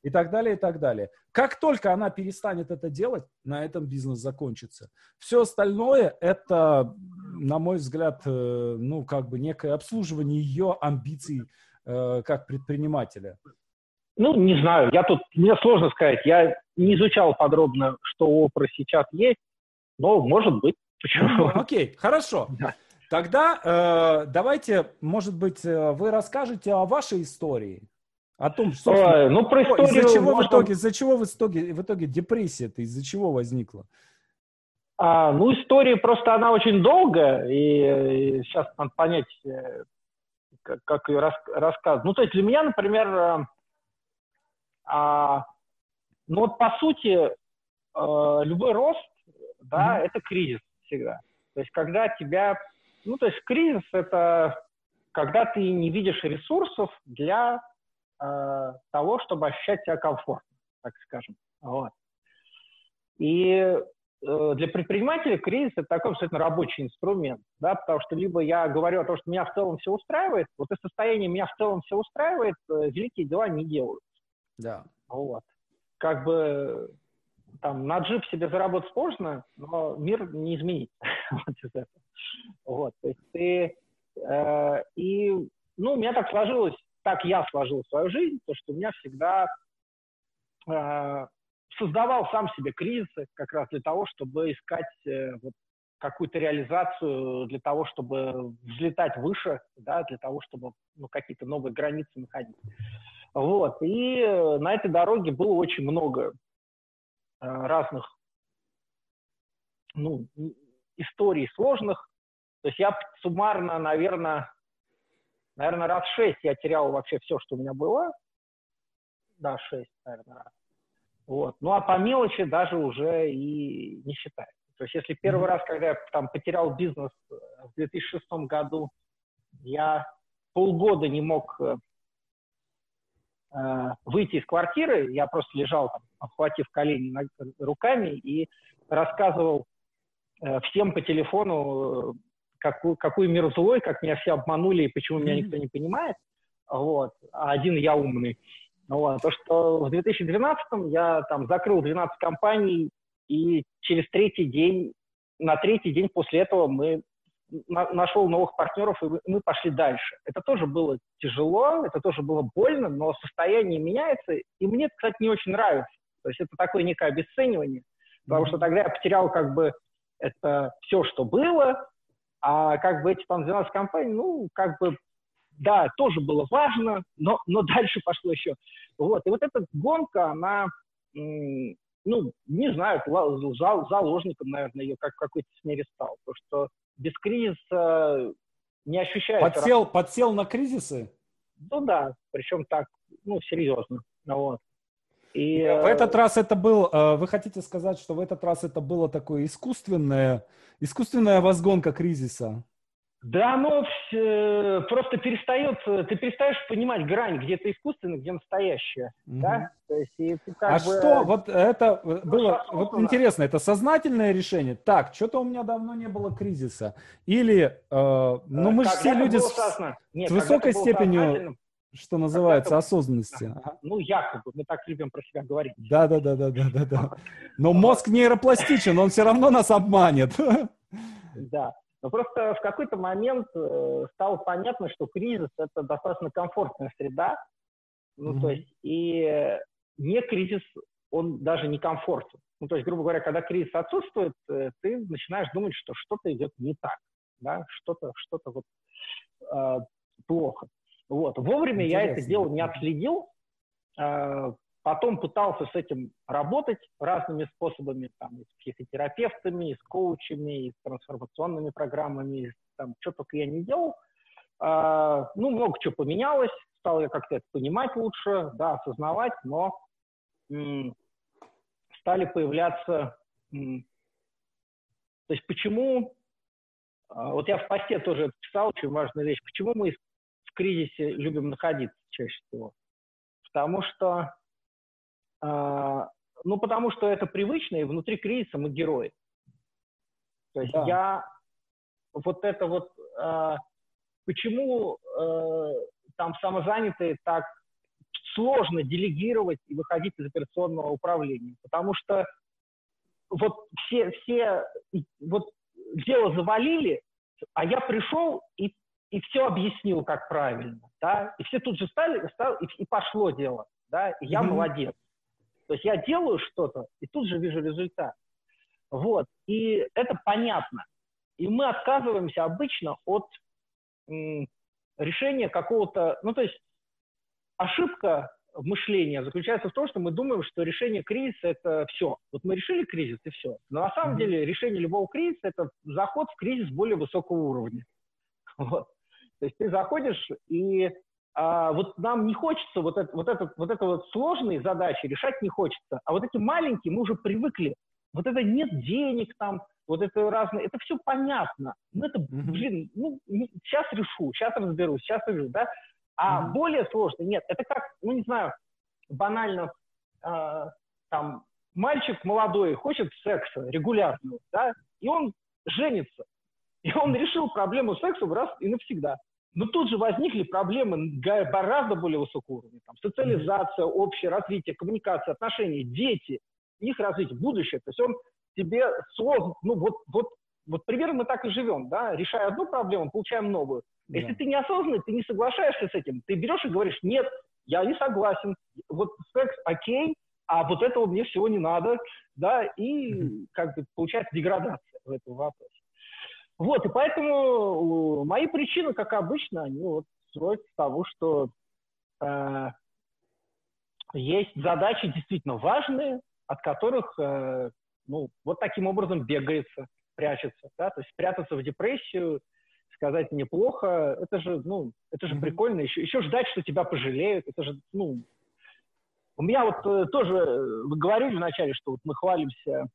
Speaker 1: и так далее, и так далее. Как только она перестанет это делать, на этом бизнес закончится. Все остальное это, на мой взгляд, э, ну как бы некое обслуживание ее амбиций э, как предпринимателя.
Speaker 2: Ну, не знаю, я тут, мне сложно сказать, я не изучал подробно, что у Опры сейчас есть, но может быть, <laughs> почему?
Speaker 1: Окей, хорошо. Да. Тогда э, давайте, может быть, э, вы расскажете о вашей истории. О том, что
Speaker 2: Ой, ну, про историю
Speaker 1: из-за чего, можно... в итоге, из-за чего в итоге, в итоге депрессия-то, из-за чего возникла?
Speaker 2: А, ну, история просто, она очень долгая, и, и сейчас надо понять, э, как, как ее рас, рассказывать. Ну, то есть для меня, например, э, а, ну вот по сути, э, любой рост, да, mm-hmm. это кризис всегда. То есть когда тебя, ну то есть кризис это когда ты не видишь ресурсов для э, того, чтобы ощущать себя комфортно, так скажем. Вот. И э, для предпринимателя кризис это такой абсолютно рабочий инструмент, да, потому что либо я говорю о том, что меня в целом все устраивает, вот и состояние меня в целом все устраивает, э, великие дела не делают.
Speaker 1: Да.
Speaker 2: Вот. Как бы там на джип себе заработать сложно, но мир не изменить. <laughs> вот то есть ты... Э, и, ну, у меня так сложилось, так я сложил свою жизнь, то, что у меня всегда э, создавал сам себе кризисы как раз для того, чтобы искать э, вот, какую-то реализацию, для того, чтобы взлетать выше, да, для того, чтобы ну, какие-то новые границы находить. Вот. И э, на этой дороге было очень много э, разных ну, историй сложных. То есть я суммарно, наверное, наверное, раз шесть я терял вообще все, что у меня было. Да, шесть, наверное, раз. Вот. Ну, а по мелочи даже уже и не считаю. То есть если первый раз, когда я там потерял бизнес э, в 2006 году, я полгода не мог э, выйти из квартиры, я просто лежал, там, обхватив колени руками и рассказывал э, всем по телефону, э, какой, какой мир злой, как меня все обманули и почему меня никто не понимает. Вот. А один я умный. Вот. То, что в 2012 я там закрыл 12 компаний, и через третий день, на третий день после этого мы нашел новых партнеров, и мы пошли дальше. Это тоже было тяжело, это тоже было больно, но состояние меняется, и мне, кстати, не очень нравится. То есть это такое некое обесценивание, потому что тогда я потерял как бы это все, что было, а как бы эти там 12 компаний, ну, как бы, да, тоже было важно, но, но <laughs> дальше пошло еще. Вот, и вот эта гонка, она, ну, не знаю, заложником, наверное, ее как в какой-то мере стал, потому что без кризиса не ощущается.
Speaker 1: Подсел, подсел на кризисы?
Speaker 2: Ну да, причем так, ну, серьезно. Ну вот.
Speaker 1: И, в этот э, раз это был, э, вы хотите сказать, что в этот раз это было такое искусственное, искусственная возгонка кризиса?
Speaker 2: Да, оно э, просто перестает, ты перестаешь понимать грань, где то искусственно, где настоящее, mm да?
Speaker 1: То есть, и ты как а бы... что, вот это ну, было, вот интересно, это сознательное решение? Так, что-то у меня давно не было кризиса. Или, э, ну мы же все люди с, Нет, с высокой степенью, что называется, осознанности.
Speaker 2: Ага. Ну, якобы, мы так любим про себя говорить.
Speaker 1: Да, да, да, да, да, да, да. Но мозг нейропластичен, он все равно нас обманет.
Speaker 2: Да. Но просто в какой-то момент э, стало понятно, что кризис – это достаточно комфортная среда. Ну, mm-hmm. то есть, и не кризис, он даже не комфортен. Ну, то есть, грубо говоря, когда кризис отсутствует, э, ты начинаешь думать, что что-то идет не так, да, что-то, что-то вот э, плохо. Вот. Вовремя Интересно. я это дело не отследил, э, Потом пытался с этим работать разными способами, там, и с психотерапевтами, и с коучами, и с трансформационными программами, там, что только я не делал. А, ну, много чего поменялось, стал я как-то это понимать лучше, да, осознавать, но м- стали появляться... М- то есть почему... А, вот я в посте тоже писал очень важную вещь. Почему мы в кризисе любим находиться чаще всего? Потому что ну, потому что это привычно, и внутри кризиса мы герои. То есть да. я вот это вот э, почему э, там самозанятые так сложно делегировать и выходить из операционного управления, потому что вот все все вот дело завалили, а я пришел и и все объяснил, как правильно, да, и все тут же стали, стали и, и пошло дело да, и я mm-hmm. молодец. То есть я делаю что-то, и тут же вижу результат. Вот, и это понятно. И мы отказываемся обычно от м, решения какого-то, ну, то есть ошибка мышления заключается в том, что мы думаем, что решение кризиса – это все. Вот мы решили кризис, и все. Но на самом mm-hmm. деле решение любого кризиса – это заход в кризис более высокого уровня. <laughs> Вот. То есть ты заходишь, и а, вот нам не хочется вот это, вот, это, вот это вот сложные задачи решать не хочется. А вот эти маленькие мы уже привыкли. Вот это нет денег там, вот это разное, это все понятно. Ну это, блин, ну сейчас решу, сейчас разберусь, сейчас решу, да? А mm-hmm. более сложно нет. Это как, ну не знаю, банально, э, там, мальчик молодой хочет секса регулярного, да, и он женится. И он решил проблему секса раз и навсегда. Но тут же возникли проблемы гораздо более высокого уровня. Там, социализация, общее развитие, коммуникация, отношения, дети, их развитие, будущее. То есть он тебе создан, ну вот, вот, вот примерно мы так и живем, да, решая одну проблему, получаем новую. Да. Если ты неосознанный, ты не соглашаешься с этим, ты берешь и говоришь, нет, я не согласен, вот секс окей, а вот этого мне всего не надо, да, и как бы получается деградация в этом вопросе. Вот, и поэтому мои причины, как обычно, они вот строятся с того, что э, есть задачи действительно важные, от которых, э, ну, вот таким образом бегается, прячется, да, то есть спрятаться в депрессию, сказать неплохо, это же, ну, это же mm-hmm. прикольно, еще, еще ждать, что тебя пожалеют, это же, ну, у меня вот э, тоже, э, вы говорили вначале, что вот мы хвалимся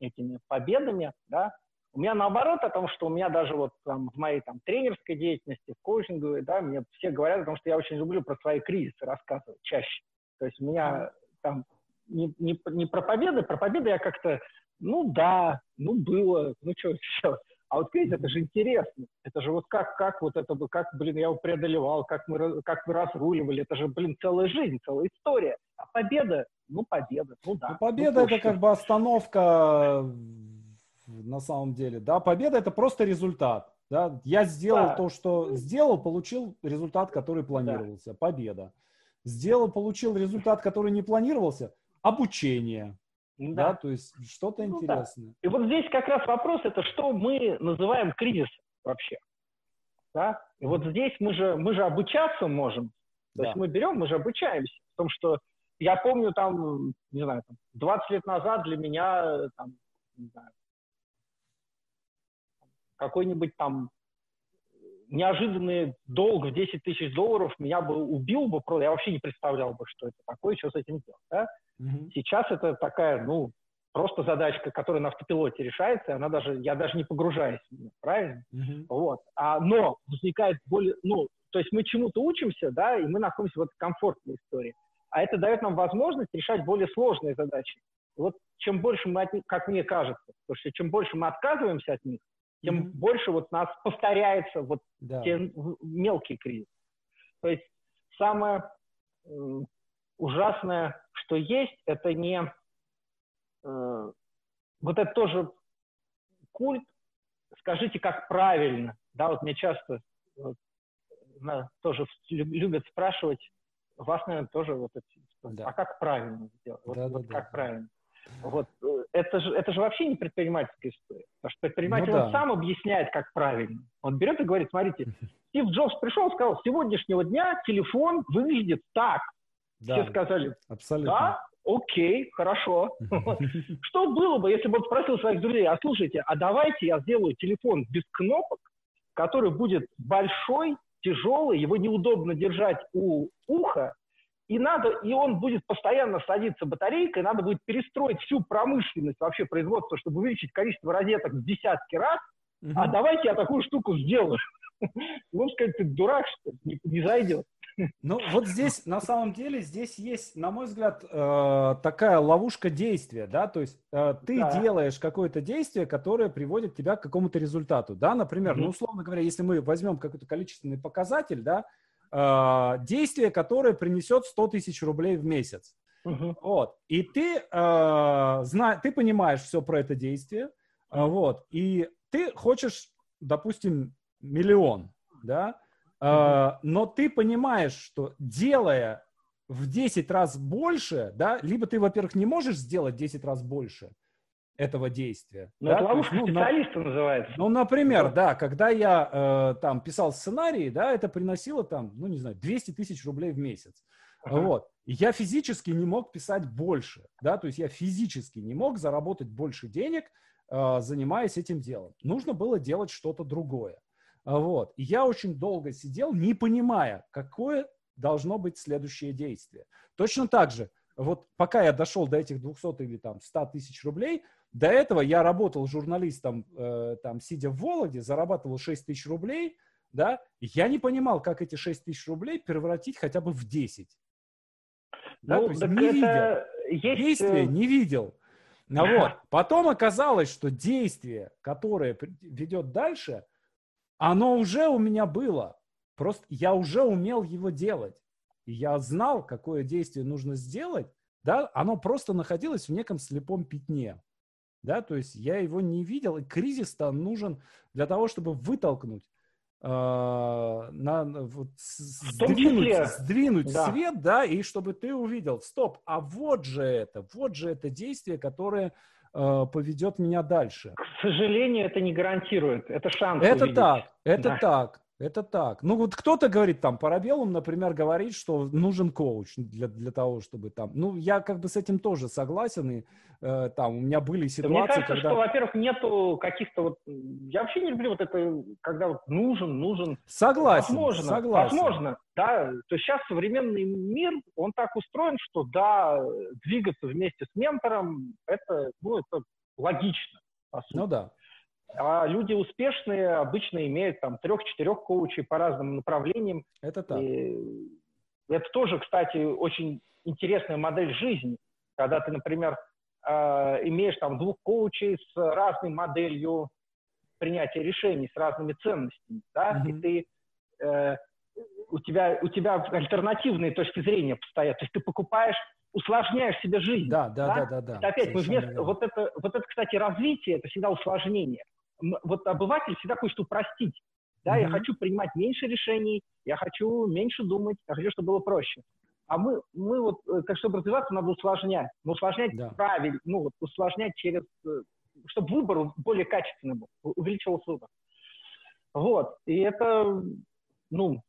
Speaker 2: этими победами, да, у меня наоборот о том, что у меня даже вот там, в моей там тренерской деятельности, в коучинговой, да, мне все говорят о том, что я очень люблю про свои кризисы рассказывать чаще. То есть у меня там не, не, не про победы, про победы я как-то, ну да, ну было, ну что сейчас. А вот кризис, это же интересно. Это же вот как, как вот это, как, блин, я его преодолевал, как мы, как мы разруливали. Это же, блин, целая жизнь, целая история. А победа, ну, победа, ну да. Ну,
Speaker 1: победа ну, это как бы остановка на самом деле, да, победа это просто результат, да, я сделал да. то, что сделал, получил результат, который планировался, да. победа. Сделал, получил результат, который не планировался, обучение, да, да то есть что-то ну, интересное. Да.
Speaker 2: И вот здесь как раз вопрос, это что мы называем кризис вообще, да, и вот здесь мы же, мы же обучаться можем, то да. есть мы берем, мы же обучаемся в том, что я помню там, не знаю, там, 20 лет назад для меня, там, не знаю, какой-нибудь там неожиданный долг в 10 тысяч долларов меня бы убил бы, я вообще не представлял бы, что это такое, что с этим делать. Да? Mm-hmm. Сейчас это такая, ну, просто задачка, которая на автопилоте решается, и она даже, я даже не погружаюсь в нее, правильно? Mm-hmm. Вот. А, но возникает более, ну, то есть мы чему-то учимся, да, и мы находимся в этой комфортной истории. А это дает нам возможность решать более сложные задачи. Вот чем больше мы, от них, как мне кажется, потому что чем больше мы отказываемся от них, тем mm-hmm. больше вот нас повторяется вот да. те мелкие кризисы. То есть самое э, ужасное, что есть, это не э, вот это тоже культ. Скажите, как правильно, да, вот мне часто вот, на, тоже любят спрашивать, вас, наверное, тоже вот это, да. а как правильно сделать? Вот, да, вот да, как да. правильно? Вот э, это же, это же вообще не предпринимательская история. Потому что предприниматель ну, да. он сам объясняет, как правильно. Он берет и говорит, смотрите, <laughs> Стив Джобс пришел и сказал, с сегодняшнего дня телефон выглядит так. Да, Все сказали, абсолютно. да, окей, хорошо. <laughs> Что было бы, если бы он спросил своих друзей, а слушайте, а давайте я сделаю телефон без кнопок, который будет большой, тяжелый, его неудобно держать у уха, и надо, и он будет постоянно садиться батарейкой, надо будет перестроить всю промышленность, вообще производство, чтобы увеличить количество розеток в десятки раз, угу. а давайте я такую штуку сделаю. <laughs> Ну, сказать, ты дурак, что не, не зайдет.
Speaker 1: Ну, вот здесь, на самом деле, здесь есть, на мой взгляд, э, такая ловушка действия, да, то есть э, ты да. делаешь какое-то действие, которое приводит тебя к какому-то результату, да, например, угу. ну, условно говоря, если мы возьмем какой-то количественный показатель, да, э, действие, которое принесет 100 тысяч рублей в месяц. Uh-huh. Вот. И ты, э, зна- ты понимаешь все про это действие, uh-huh. вот, и ты хочешь, допустим, миллион, да, uh-huh. но ты понимаешь, что делая в 10 раз больше, да, либо ты, во-первых, не можешь сделать 10 раз больше этого действия.
Speaker 2: Ну,
Speaker 1: да?
Speaker 2: это ловушка есть, ну, специалиста на... называется.
Speaker 1: Ну, например, да, да когда я э, там писал сценарии, да, это приносило там, ну, не знаю, 200 тысяч рублей в месяц. Ага. Вот. я физически не мог писать больше, да, то есть я физически не мог заработать больше денег, э, занимаясь этим делом. Нужно было делать что-то другое. Вот. И я очень долго сидел, не понимая, какое должно быть следующее действие. Точно так же, вот пока я дошел до этих 200 или там 100 тысяч рублей, до этого я работал журналистом, э, там, сидя в Вологде, зарабатывал 6 тысяч рублей, да, я не понимал, как эти 6 тысяч рублей превратить хотя бы в 10. Да, ну, то есть не видел. Есть... Действия э, не видел. А вот. Потом оказалось, что действие, которое ведет дальше, оно уже у меня было. Просто я уже умел его делать. И я знал, какое действие нужно сделать. Да, оно просто находилось в неком слепом пятне. Да, то есть я его не видел, и кризис-то нужен для того, чтобы вытолкнуть э, на, вот, сдвинуть, сдвинуть да. свет, да, и чтобы ты увидел, стоп, а вот же это, вот же это действие, которое э, поведет меня дальше.
Speaker 2: К сожалению, это не гарантирует, это шанс.
Speaker 1: Это увидеть. так, это да. так. Это так. Ну вот кто-то говорит там, Парабеллум, например, говорит, что нужен коуч для, для того, чтобы там... Ну, я как бы с этим тоже согласен, и э, там у меня были ситуации, Мне
Speaker 2: кажется,
Speaker 1: когда...
Speaker 2: что, во-первых, нету каких-то вот... Я вообще не люблю вот это, когда вот нужен, нужен...
Speaker 1: Согласен,
Speaker 2: возможно,
Speaker 1: согласен.
Speaker 2: Возможно, да. То есть сейчас современный мир, он так устроен, что да, двигаться вместе с ментором, это, ну, это логично.
Speaker 1: Ну да.
Speaker 2: А люди успешные обычно имеют там трех-четырех коучей по разным направлениям.
Speaker 1: Это так. И
Speaker 2: это тоже, кстати, очень интересная модель жизни, когда ты, например, э, имеешь там двух коучей с разной моделью принятия решений, с разными ценностями, да, mm-hmm. и ты э, у тебя у тебя альтернативные точки зрения постоянно, то есть ты покупаешь усложняешь себе жизнь.
Speaker 1: Да, да, да, да, да.
Speaker 2: да. Опять мы вместо вот это вот это, кстати, развитие это всегда усложнение вот обыватель всегда хочет упростить. Да, mm-hmm. я хочу принимать меньше решений, я хочу меньше думать, я хочу, чтобы было проще. А мы, мы вот, э, как чтобы развиваться, надо усложнять. Но усложнять да. правильно, ну вот усложнять через, э, чтобы выбор более качественный был, увеличивался выбор. Вот, и это, ну,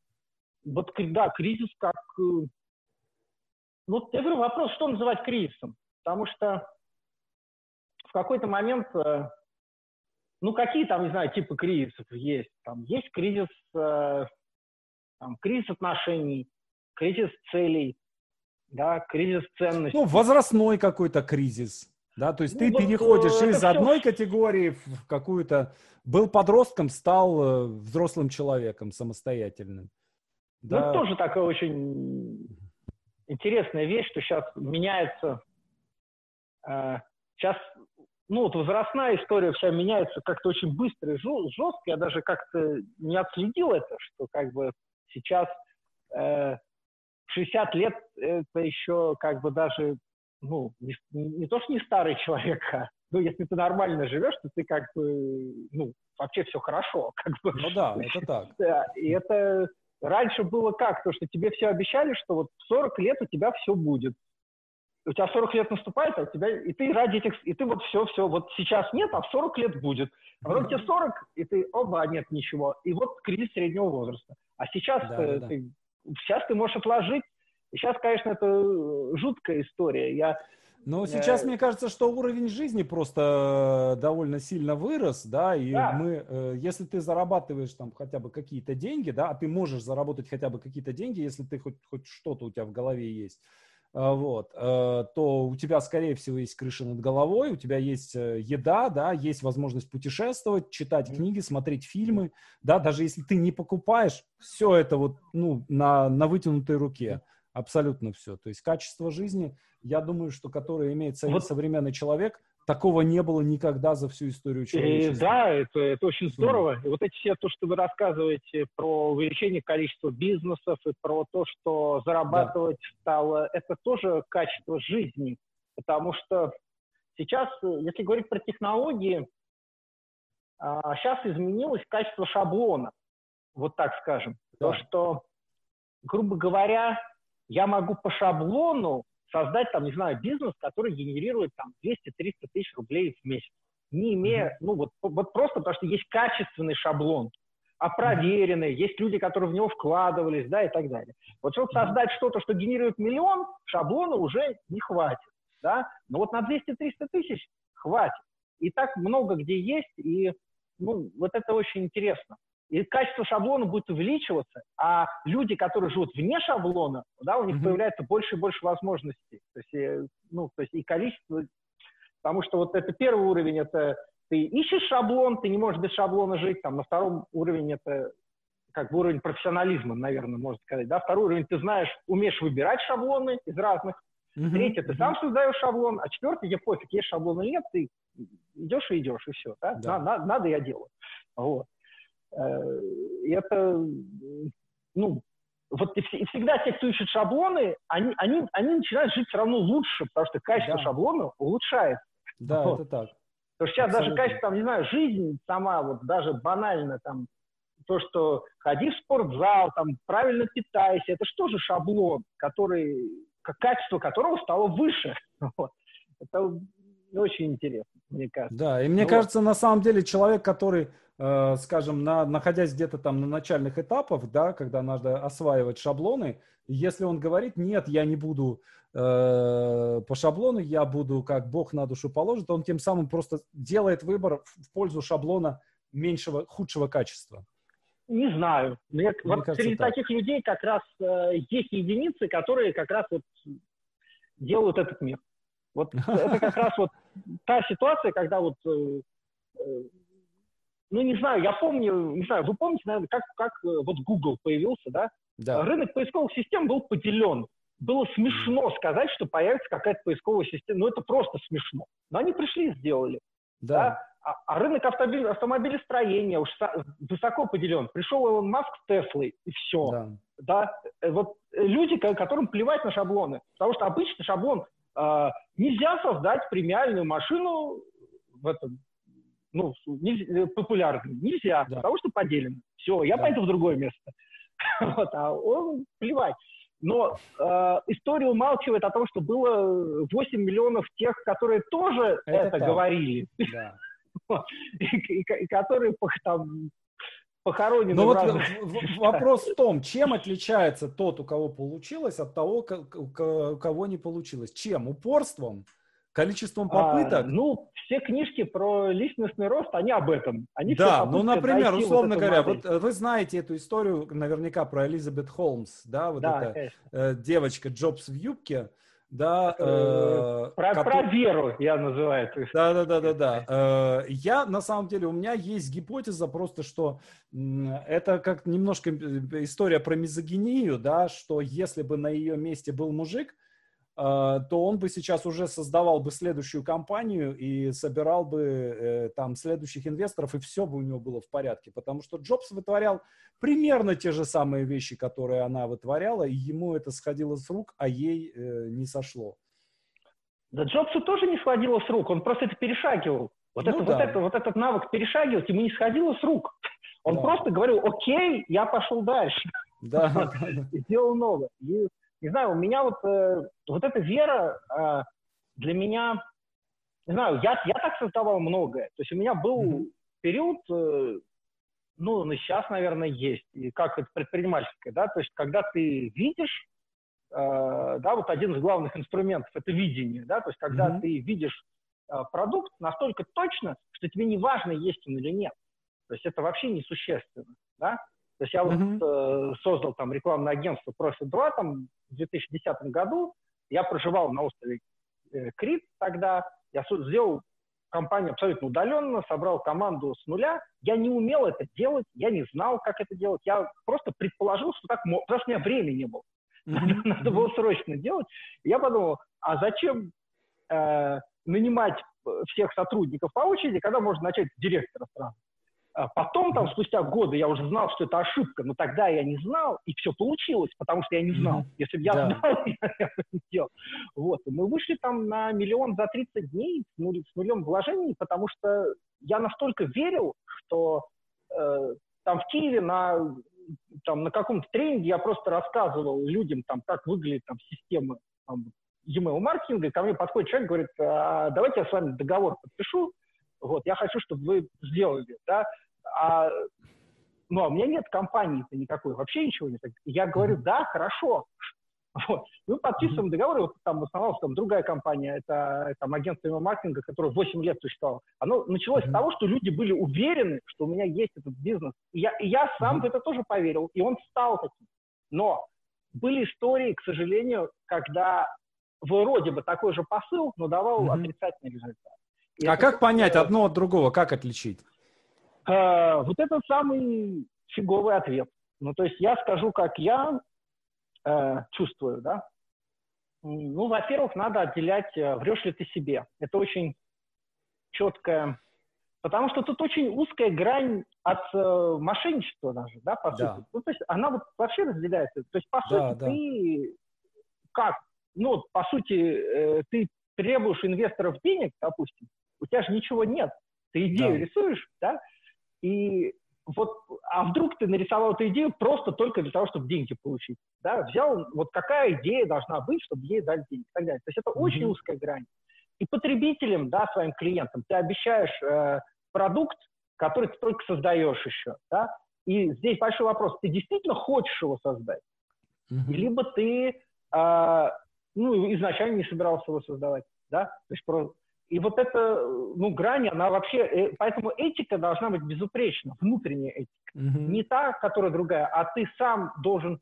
Speaker 2: вот, да, кризис как... Э, ну, я говорю, вопрос, что называть кризисом? Потому что в какой-то момент ну, какие там, не знаю, типы кризисов есть? Там есть кризис, э, там, кризис отношений, кризис целей, да, кризис ценностей.
Speaker 1: Ну, возрастной какой-то кризис. Да, то есть ну, ты вот, переходишь из все... одной категории в какую-то... Был подростком, стал э, взрослым человеком самостоятельным.
Speaker 2: Ну, да. Ну, тоже такая очень интересная вещь, что сейчас меняется... Э, сейчас ну, вот возрастная история вся меняется как-то очень быстро и жестко. Я даже как-то не отследил это, что как бы сейчас э, 60 лет это еще как бы даже, ну, не, не то, что не старый человек, а, ну, если ты нормально живешь, то ты как бы, ну, вообще все хорошо. <laughs> Как бы.
Speaker 1: Ну да, это так.
Speaker 2: Да, и это раньше было как? То, что тебе все обещали, что вот в 40 лет у тебя все будет у тебя 40 лет наступает, а у тебя, и ты ради этих, и ты вот все, все, вот сейчас нет, а в 40 лет будет. А потом тебе 40, и ты, оба, нет ничего. И вот кризис среднего возраста. А сейчас, да, ты, да. Ты, сейчас ты можешь отложить. И сейчас, конечно, это жуткая история. Я,
Speaker 1: ну, сейчас э... мне кажется, что уровень жизни просто довольно сильно вырос, да, и да. мы, э, если ты зарабатываешь там хотя бы какие-то деньги, да, а ты можешь заработать хотя бы какие-то деньги, если ты хоть, хоть что-то у тебя в голове есть, вот, э, то у тебя, скорее всего, есть крыша над головой, у тебя есть э, еда, да, есть возможность путешествовать, читать книги, смотреть фильмы, да, даже если ты не покупаешь, все это вот, ну, на, на вытянутой руке, абсолютно все. То есть качество жизни, я думаю, что которое имеет вот. современный человек, Такого не было никогда за всю историю человечества.
Speaker 2: И, да, это, это очень здорово. И вот эти все, то, что вы рассказываете про увеличение количества бизнесов и про то, что зарабатывать да. стало, это тоже качество жизни. Потому что сейчас, если говорить про технологии, сейчас а, изменилось качество шаблона, вот так скажем. Да. То, что, грубо говоря, я могу по шаблону создать, там, не знаю, бизнес, который генерирует там 200-300 тысяч рублей в месяц, не имея, ну вот, вот просто потому что есть качественный шаблон, а проверенный, есть люди, которые в него вкладывались, да, и так далее. Вот чтобы создать что-то, что генерирует миллион, шаблона уже не хватит, да, но вот на 200-300 тысяч хватит. И так много где есть, и, ну, вот это очень интересно и качество шаблона будет увеличиваться, а люди, которые живут вне шаблона, да, у них mm-hmm. появляется больше и больше возможностей. То есть, э, ну, то есть и количество, потому что вот это первый уровень, это ты ищешь шаблон, ты не можешь без шаблона жить, там, на втором уровне это как бы уровень профессионализма, наверное, можно сказать, да, второй уровень ты знаешь, умеешь выбирать шаблоны из разных, mm-hmm. третий ты сам создаешь шаблон, а четвертый тебе пофиг, есть шаблон или нет, ты идешь и идешь, и все, да, да. На, на, надо, я делаю, вот. Э, и это, ну, вот и, всегда те, кто ищет шаблоны, они, они, они начинают жить все равно лучше, потому что качество да. шаблона улучшается.
Speaker 1: Да, вот. это так.
Speaker 2: Потому что сейчас Абсолютно. даже качество, там, не знаю, жизнь сама, вот даже банально, там, то, что ходи в спортзал, там, правильно питайся, это что же шаблон, который, качество которого стало выше. <laughs> Вот. Это очень интересно, мне кажется.
Speaker 1: Да, и мне ну, кажется, вот. на самом деле человек, который Э, скажем, на, находясь где-то там на начальных этапах, да, когда надо осваивать шаблоны, если он говорит, нет, я не буду э, по шаблону, я буду как Бог на душу положит, он тем самым просто делает выбор в пользу шаблона меньшего, худшего качества.
Speaker 2: Не знаю. Мне, Мне вот кажется, среди так. таких людей как раз э, есть единицы, которые как раз вот делают этот мир. Вот <laughs> это как раз вот та ситуация, когда вот э, э, ну, не знаю, я помню, не знаю, вы помните, наверное, как, как э, вот Google появился, да? да? Рынок поисковых систем был поделен. Было смешно сказать, что появится какая-то поисковая система. Ну, это просто смешно. Но они пришли и сделали. Да. да? А, а рынок автомобиль, автомобилестроения уж высоко поделен. Пришел Илон Маск с Теслой, и все. Да. да? Э, вот э, люди, которым плевать на шаблоны. Потому что обычный шаблон э, нельзя создать премиальную машину в этом ну, нельзя, популярным. Нельзя, да. потому что поделено. Все, я да. пойду в другое место. <laughs> вот, а он плевать. Но э, история умалчивает о том, что было 8 миллионов тех, которые тоже это, это говорили. Да. <laughs> и, и, и которые там похоронены.
Speaker 1: Но вот вопрос в том, чем отличается тот, у кого получилось, от того, у кого не получилось? Чем? Упорством? Количеством попыток? А,
Speaker 2: ну, все книжки про личностный рост, они об этом. Они
Speaker 1: да, ну, например, условно вот говоря, модель. вот э, вы знаете эту историю наверняка про Элизабет Холмс, да, вот да, эта э, девочка Джобс в юбке, да.
Speaker 2: Э, про, который... про веру я называю это.
Speaker 1: Да, да, да, да, да. Э, я, на самом деле, у меня есть гипотеза просто, что это как немножко э, история про мизогинию, да, что если бы на ее месте был мужик, а, то он бы сейчас уже создавал бы следующую компанию и собирал бы э, там следующих инвесторов, и все бы у него было в порядке. Потому что Джобс вытворял примерно те же самые вещи, которые она вытворяла, и ему это сходило с рук, а ей э, не сошло.
Speaker 2: Да Джобсу тоже не сходило с рук, он просто это перешагивал. Вот, ну, это, да. вот, это, вот этот навык перешагивать ему не сходило с рук. Он да. просто говорил, окей, я пошел дальше. Да. <laughs> Сделал новое не знаю, у меня вот, э, вот эта вера э, для меня, не знаю, я, я так создавал многое. То есть у меня был mm-hmm. период, э, ну, ну, сейчас, наверное, есть, и как это предпринимательское, да, то есть когда ты видишь, э, да, вот один из главных инструментов – это видение, да, то есть когда mm-hmm. ты видишь э, продукт настолько точно, что тебе не важно, есть он или нет. То есть это вообще несущественно, да. То есть я mm-hmm. вот э, создал там рекламное агентство Profit 2 там в 2010 году. Я проживал на острове э, Крит тогда. Я сделал компанию абсолютно удаленно, собрал команду с нуля. Я не умел это делать, я не знал, как это делать. Я просто предположил, что так можно, потому что у меня времени не было. <laughs> Mm-hmm. Надо было срочно делать. И я подумал, а зачем э, нанимать э, всех сотрудников по очереди, когда можно начать с директора сразу? А потом, там, спустя годы, я уже знал, что это ошибка, но тогда я не знал, и все получилось, потому что я не знал. Если бы я да. знал, <laughs> я бы не сделал. Вот. И мы вышли там на миллион за 30 дней с, нуль, с нулем вложений, потому что я настолько верил, что э, там в Киеве на там на каком-то тренинге я просто рассказывал людям, там, как выглядит там система там, e-mail маркетинга, и ко мне подходит человек, говорит, а, давайте я с вами договор подпишу, вот, я хочу, чтобы вы сделали, да, а, ну, а у меня нет компании-то никакой, вообще ничего нет. Я говорю, да, хорошо, вот. Мы подписываем договор, вот там основалась там другая компания, это там агентство маркетинга, которое 8 лет существовало. Оно началось mm-hmm. с того, что люди были уверены, что у меня есть этот бизнес. И я, и я сам mm-hmm. в это тоже поверил, и он стал таким. Но были истории, к сожалению, когда вроде бы такой же посыл, но давал mm-hmm. отрицательный результат.
Speaker 1: И а как понять одно от другого, как отличить?
Speaker 2: Э, вот это самый фиговый ответ. Ну, то есть я скажу, как я э, чувствую, да. Ну, во-первых, надо отделять, э, врешь ли ты себе. Это очень четкое, потому что тут очень узкая грань от э, мошенничества даже, да, по да. сути. Ну, то есть она вот вообще разделяется. То есть, по да, сути, да. ты как? Ну, по сути, э, ты требуешь инвесторов денег, допустим, у тебя же ничего нет. Ты идею да. рисуешь, да, и вот, а вдруг ты нарисовал эту идею просто только для того, чтобы деньги получить, да, взял, вот какая идея должна быть, чтобы ей дать деньги и так далее. То есть это mm-hmm. очень узкая грань. И потребителям, да, своим клиентам ты обещаешь э, продукт, который ты только создаешь еще, да, и здесь большой вопрос, ты действительно хочешь его создать? Mm-hmm. Либо ты, э, ну, изначально не собирался его создавать, да, то есть про, и вот эта ну, грань, она вообще... Э, поэтому этика должна быть безупречна, внутренняя этика. Mm-hmm. Не та, которая другая, а ты сам должен...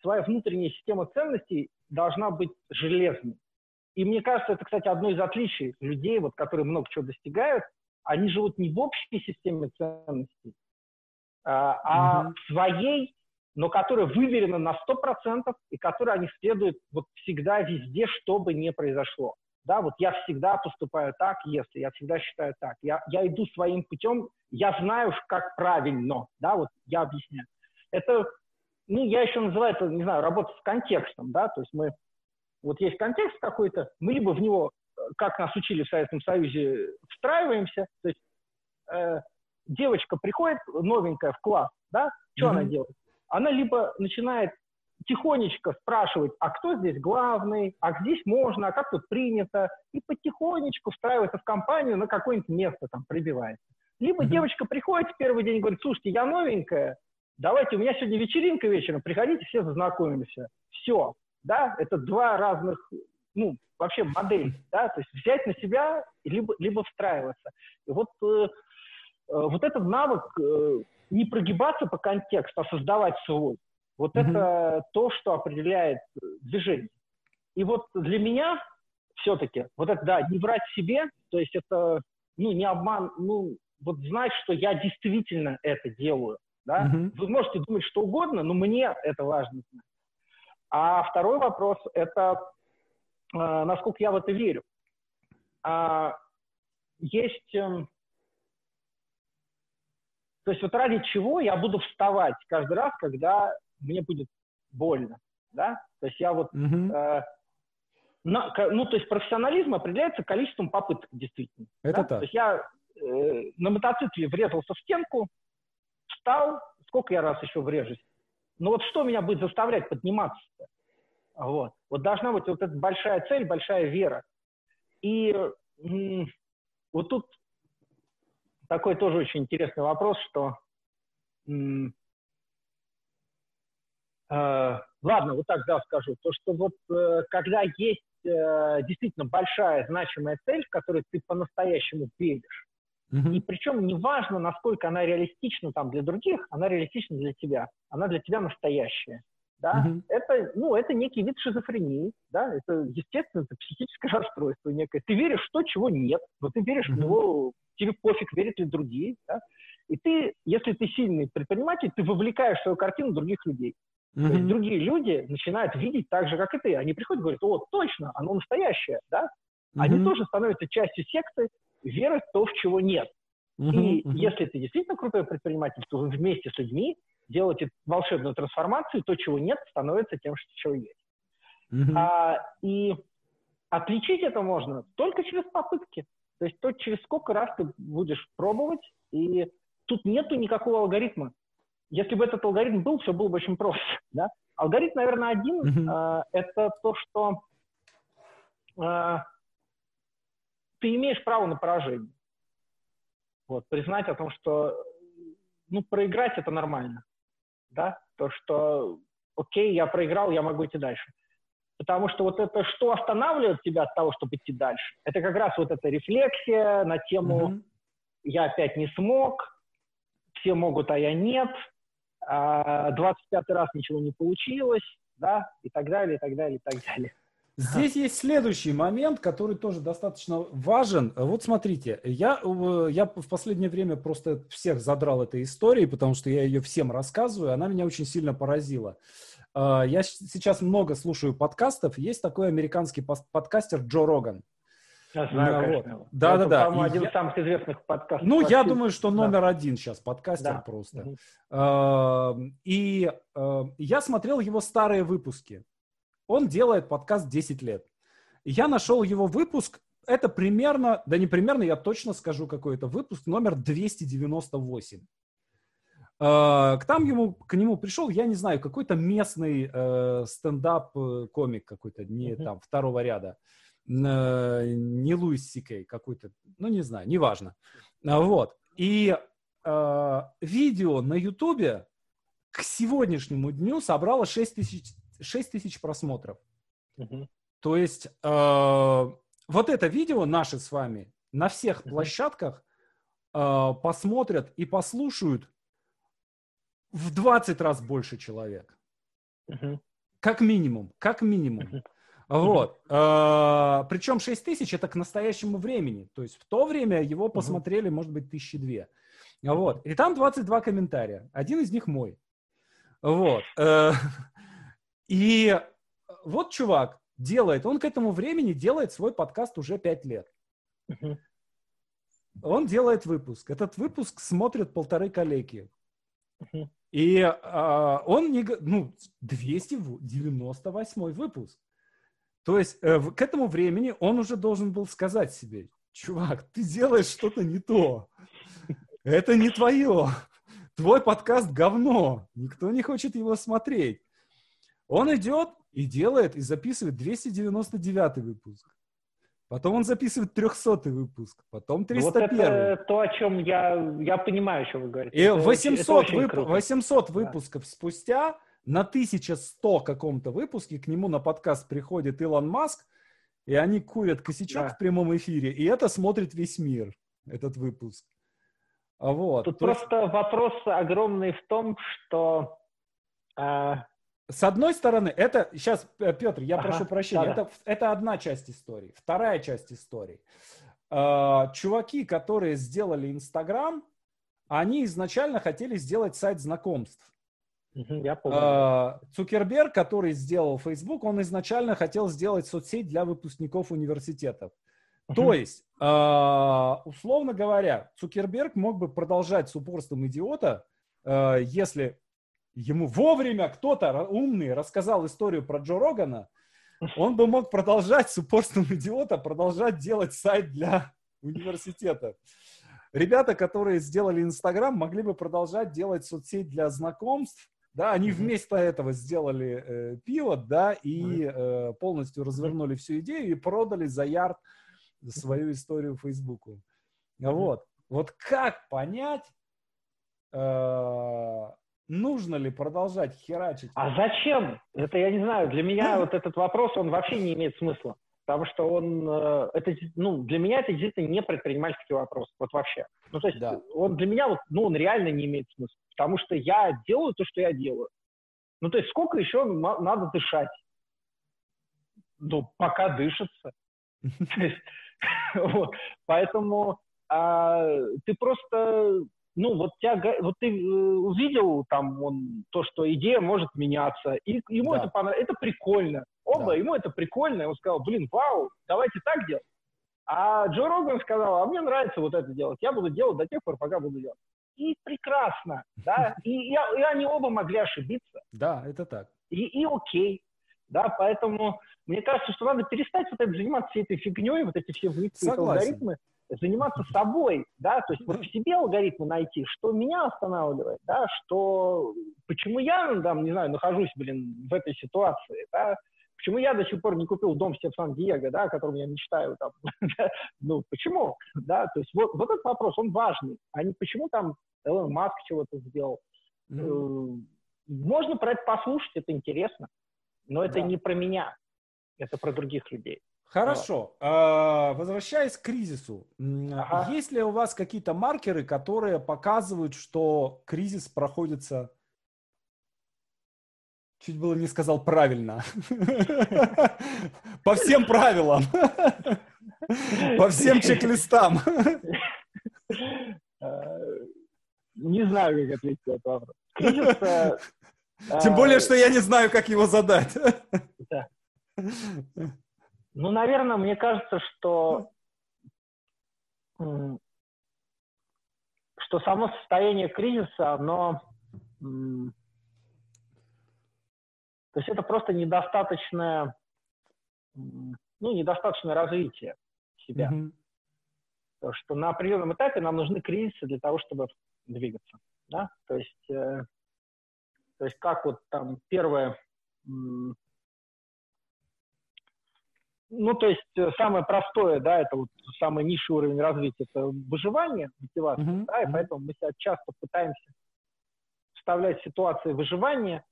Speaker 2: Своя внутренняя система ценностей должна быть железной. И мне кажется, это, кстати, одно из отличий людей, вот, которые много чего достигают. Они живут не в общей системе ценностей, а, mm-hmm. в своей, но которая выверена на 100% и которой они следуют вот всегда везде, что бы ни произошло. Да, вот я всегда поступаю так, если я всегда считаю так. Я, я иду своим путем, я знаю, как правильно, да, вот я объясняю. Это, ну, я еще называю это, не знаю, работа с контекстом, да, то есть мы, вот есть контекст какой-то, мы либо в него, как нас учили в Советском Союзе, встраиваемся, то есть э, девочка приходит новенькая в класс, да, что mm-hmm. она делает? Она либо начинает тихонечко спрашивать, а кто здесь главный, а здесь можно, а как тут принято, и потихонечку встраивается в компанию на какое-нибудь место там прибивается. Либо mm-hmm. девочка приходит в первый день и говорит, слушайте, я новенькая, давайте, у меня сегодня вечеринка вечером, приходите, все зазнакомимся. Все, да, это два разных, ну, вообще модель, да, то есть взять на себя, либо, либо встраиваться. И вот, э, э, вот этот навык э, не прогибаться по контексту, а создавать свой. Вот mm-hmm. это то, что определяет движение. И вот для меня все-таки, вот это, да, не врать себе, то есть это, ну, не обман, ну, вот знать, что я действительно это делаю, да. Mm-hmm. Вы можете думать что угодно, но мне это важно знать. А второй вопрос – это э, насколько я в это верю. А, есть... Э, то есть вот ради чего я буду вставать каждый раз, когда мне будет больно, да, то есть я вот, mm-hmm. э, на, ну, то есть профессионализм определяется количеством попыток, действительно.
Speaker 1: Это
Speaker 2: да?
Speaker 1: так.
Speaker 2: То есть я э, на мотоцикле врезался в стенку, встал, сколько я раз еще врежусь, но вот что меня будет заставлять подниматься-то? Вот. Вот должна быть вот эта большая цель, большая вера. И м- вот тут такой тоже очень интересный вопрос, что м- ладно, вот так да скажу, то что вот э, когда есть э, действительно большая значимая цель, в которой ты по-настоящему веришь, и причем неважно, насколько она реалистична там для других, она реалистична для тебя, она для тебя настоящая. Да? Mm-hmm. Это, ну, это некий вид шизофрении, да, это, естественно, это психическое <laughs> расстройство некое. Ты веришь в то, чего нет, но ты веришь mm-hmm. в него, тебе пофиг, верят ли другие, да? И ты, если ты сильный предприниматель, ты вовлекаешь в свою картину других людей. Mm-hmm. То есть другие люди начинают видеть так же, как и ты. Они приходят и говорят, о, точно, оно настоящее, да? Mm-hmm. Они тоже становятся частью секты, веры в то, в чего нет. Mm-hmm. И mm-hmm. если ты действительно крутой предприниматель, то вы вместе с людьми делаете волшебную трансформацию, то, чего нет, становится тем, что чего есть. Mm-hmm. А, и отличить это можно только через попытки. То есть то, через сколько раз ты будешь пробовать, и тут нету никакого алгоритма. Если бы этот алгоритм был, все было бы очень просто, <laughs> да? Алгоритм, наверное, один mm-hmm. э, это то, что э, ты имеешь право на поражение. Вот, признать о том, что ну, проиграть это нормально. Да? То, что окей, я проиграл, я могу идти дальше. Потому что вот это, что останавливает тебя от того, чтобы идти дальше, это как раз вот эта рефлексия на тему mm-hmm. «я опять не смог», «все могут, а я нет», 25 а, раз ничего не получилось, да, и так далее, и так далее, и так далее.
Speaker 1: Здесь есть следующий момент, который тоже достаточно важен. Вот смотрите, я, э, я в последнее время просто всех задрал этой историей, потому что я ее всем рассказываю, она меня очень сильно поразила. А, я сейчас много слушаю подкастов. Есть такой американский подкастер Джо Роган.
Speaker 2: Я знаю, да, конечно. Вот.
Speaker 1: Да, да, да.
Speaker 2: По-моему, один из самых известных подкастов.
Speaker 1: Ну, я думаю, что номер да. один сейчас подкастер да. просто. Угу. И э, я смотрел его старые выпуски. Он делает подкаст 10 лет. Я нашел его выпуск, это примерно, да не примерно, я точно скажу, какой это выпуск, номер 298. Uh, к там ему, к нему пришел, я не знаю, какой-то местный uh, стендап-комик какой-то, не uh-huh. там, второго ряда. Не Луис Сикей какой-то, ну, не знаю, неважно. Uh, вот. И видео на Ютубе к сегодняшнему дню собрало 6 тысяч 6 тысяч просмотров. Угу. То есть э, вот это видео наше с вами на всех площадках э, посмотрят и послушают в 20 раз больше человек. Угу. Как минимум, как минимум. Угу. Вот. Э, причем 6 тысяч это к настоящему времени. То есть в то время его посмотрели, может быть, тысячи две. Вот. И там 22 комментария. Один из них мой. Вот. Э, <laughs> и вот чувак делает, он к этому времени делает свой подкаст уже пять лет. Он делает выпуск. Этот выпуск смотрят полторы коллеги. И а, он не... Ну, 298 выпуск. То есть э, к этому времени он уже должен был сказать себе, чувак, ты делаешь что-то не то. Это не твое. Твой подкаст говно. Никто не хочет его смотреть. Он идет и делает, и записывает 299 выпуск. Потом он записывает 300 выпуск, потом 301. Ну, вот
Speaker 2: это то, о чем я, я понимаю, что вы говорите.
Speaker 1: И это 800, очень, это вып... 800 выпусков да. спустя на 1100 каком-то выпуске к нему на подкаст приходит Илон Маск, и они курят косячок да. в прямом эфире, и это смотрит весь мир, этот выпуск.
Speaker 2: Вот. Тут то просто есть... вопрос огромный в том, что
Speaker 1: а, с одной стороны, это, сейчас, Петр, я ага, прошу прощения, да, это, это одна часть истории. Вторая часть истории. Э, чуваки, которые сделали Инстаграм, они изначально хотели сделать сайт знакомств. Я помню. Э, Цукерберг, который сделал Facebook, он изначально хотел сделать соцсеть для выпускников университетов. Uh-huh. То есть, э, условно говоря, Цукерберг мог бы продолжать с упорством идиота, э, если ему вовремя кто-то умный рассказал историю про Джо Рогана, он бы мог продолжать с упорством идиота, продолжать делать сайт для университета. Ребята, которые сделали Инстаграм, могли бы продолжать делать соцсеть для знакомств, да, они вместо этого сделали э, пивот, да, и э, полностью развернули всю идею и продали за ярд свою историю Фейсбуку. Вот. Вот как понять, э, нужно ли продолжать херачить?
Speaker 2: А зачем? Это я не знаю. Для меня вот этот вопрос, он вообще не имеет смысла. Потому что он, э, это, ну, для меня это действительно не предпринимательский вопрос. Вот вообще. Ну, то есть, да. он для меня, вот, ну, он реально не имеет смысла. Потому что я делаю то, что я делаю. Ну, то есть, сколько еще надо дышать? Ну, пока дышится. <laughs> <laughs> Поэтому а, ты просто ну, вот, тебя, вот ты э, увидел там он, то, что идея может меняться, и ему да. это понравилось, это прикольно. Оба, да. ему это прикольно, и он сказал, блин, вау, давайте так делать. А Джо Роган сказал, а мне нравится вот это делать, я буду делать до тех пор, пока буду делать. И прекрасно, да, <laughs> и, и, и они оба могли ошибиться.
Speaker 1: Да, это так.
Speaker 2: И, и окей, да, поэтому мне кажется, что надо перестать вот это заниматься всей этой фигней, вот эти все выпуски, алгоритмы, заниматься собой, да, то есть вот в себе алгоритмы найти, что меня останавливает, да, что, почему я, там, не знаю, нахожусь, блин, в этой ситуации, да, почему я до сих пор не купил дом в Сан-Диего, да, о котором я мечтаю, там, <laughs> ну, почему, да, то есть вот, вот этот вопрос, он важный, а не почему там Элон Маск чего-то сделал. Mm-hmm. Можно про это послушать, это интересно, но это да. не про меня, это про других людей.
Speaker 1: Хорошо. А, возвращаясь к кризису, ага. есть ли у вас какие-то маркеры, которые показывают, что кризис проходится Чуть было не сказал правильно. <laughs> По всем правилам. <laughs> По всем чек-листам.
Speaker 2: Не знаю, как ответить на этот вопрос. Кризис...
Speaker 1: Тем более, что я не знаю, как его задать. <laughs>
Speaker 2: Ну, наверное, мне кажется, что что само состояние кризиса, оно то есть это просто недостаточное, ну, недостаточное развитие себя. Mm-hmm. То, что на определенном этапе нам нужны кризисы для того, чтобы двигаться. Да? То есть, э, то есть как вот там первое, ну, то есть э, самое простое, да, это вот самый низший уровень развития, это выживание, мотивация, mm-hmm. да, и поэтому мы себя часто пытаемся вставлять в ситуации выживания,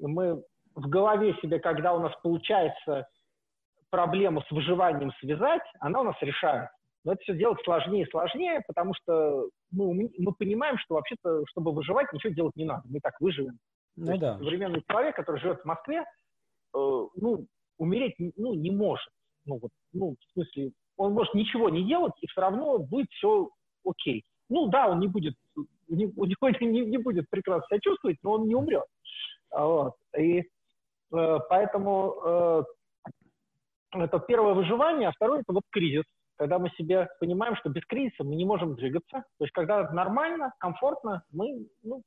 Speaker 2: мы в голове себе, когда у нас получается проблему с выживанием связать, она у нас решается. Но это все делать сложнее и сложнее, потому что мы, мы понимаем, что вообще-то, чтобы выживать, ничего делать не надо. Мы так выживем. Ну, да. Современный человек, который живет в Москве, э, ну, умереть ну, не может. Ну, вот, ну, в смысле, он может ничего не делать, и все равно будет все окей. Ну да, он не будет, не, <laughs> не, не будет прекрасно себя чувствовать, но он не умрет. Вот. И Э, поэтому э, это первое выживание, а второе – это вот кризис. Когда мы себе понимаем, что без кризиса мы не можем двигаться. То есть когда нормально, комфортно, мы ну,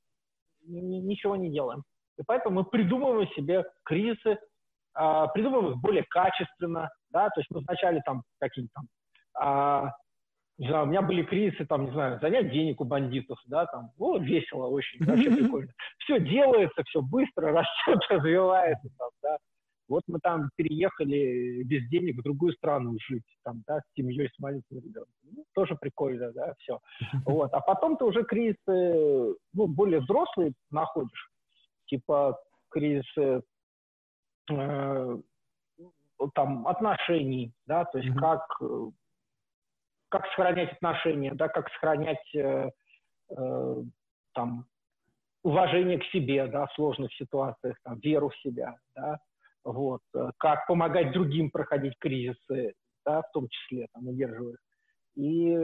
Speaker 2: ничего не делаем. И поэтому мы придумываем себе кризисы, а, придумываем их более качественно, да, то есть мы вначале там какие-то там, а, не знаю, у меня были кризисы, там, не знаю, занять денег у бандитов, да, там, о, весело очень, вообще <laughs> прикольно. Все делается, все быстро, <laughs> растет, развивается, там, да. Вот мы там переехали без денег в другую страну жить, там, да, с семьей, с маленьким ребенком. Ну, тоже прикольно, да, все. <laughs> Вот. А потом ты уже кризисы, ну, более взрослые находишь, типа кризисы э, там отношений, да, то есть как как сохранять отношения, да, как сохранять э, э, там уважение к себе, да, в сложных ситуациях, там, веру в себя, да, вот, э, как помогать другим проходить кризисы, да, в том числе, там, удерживая. И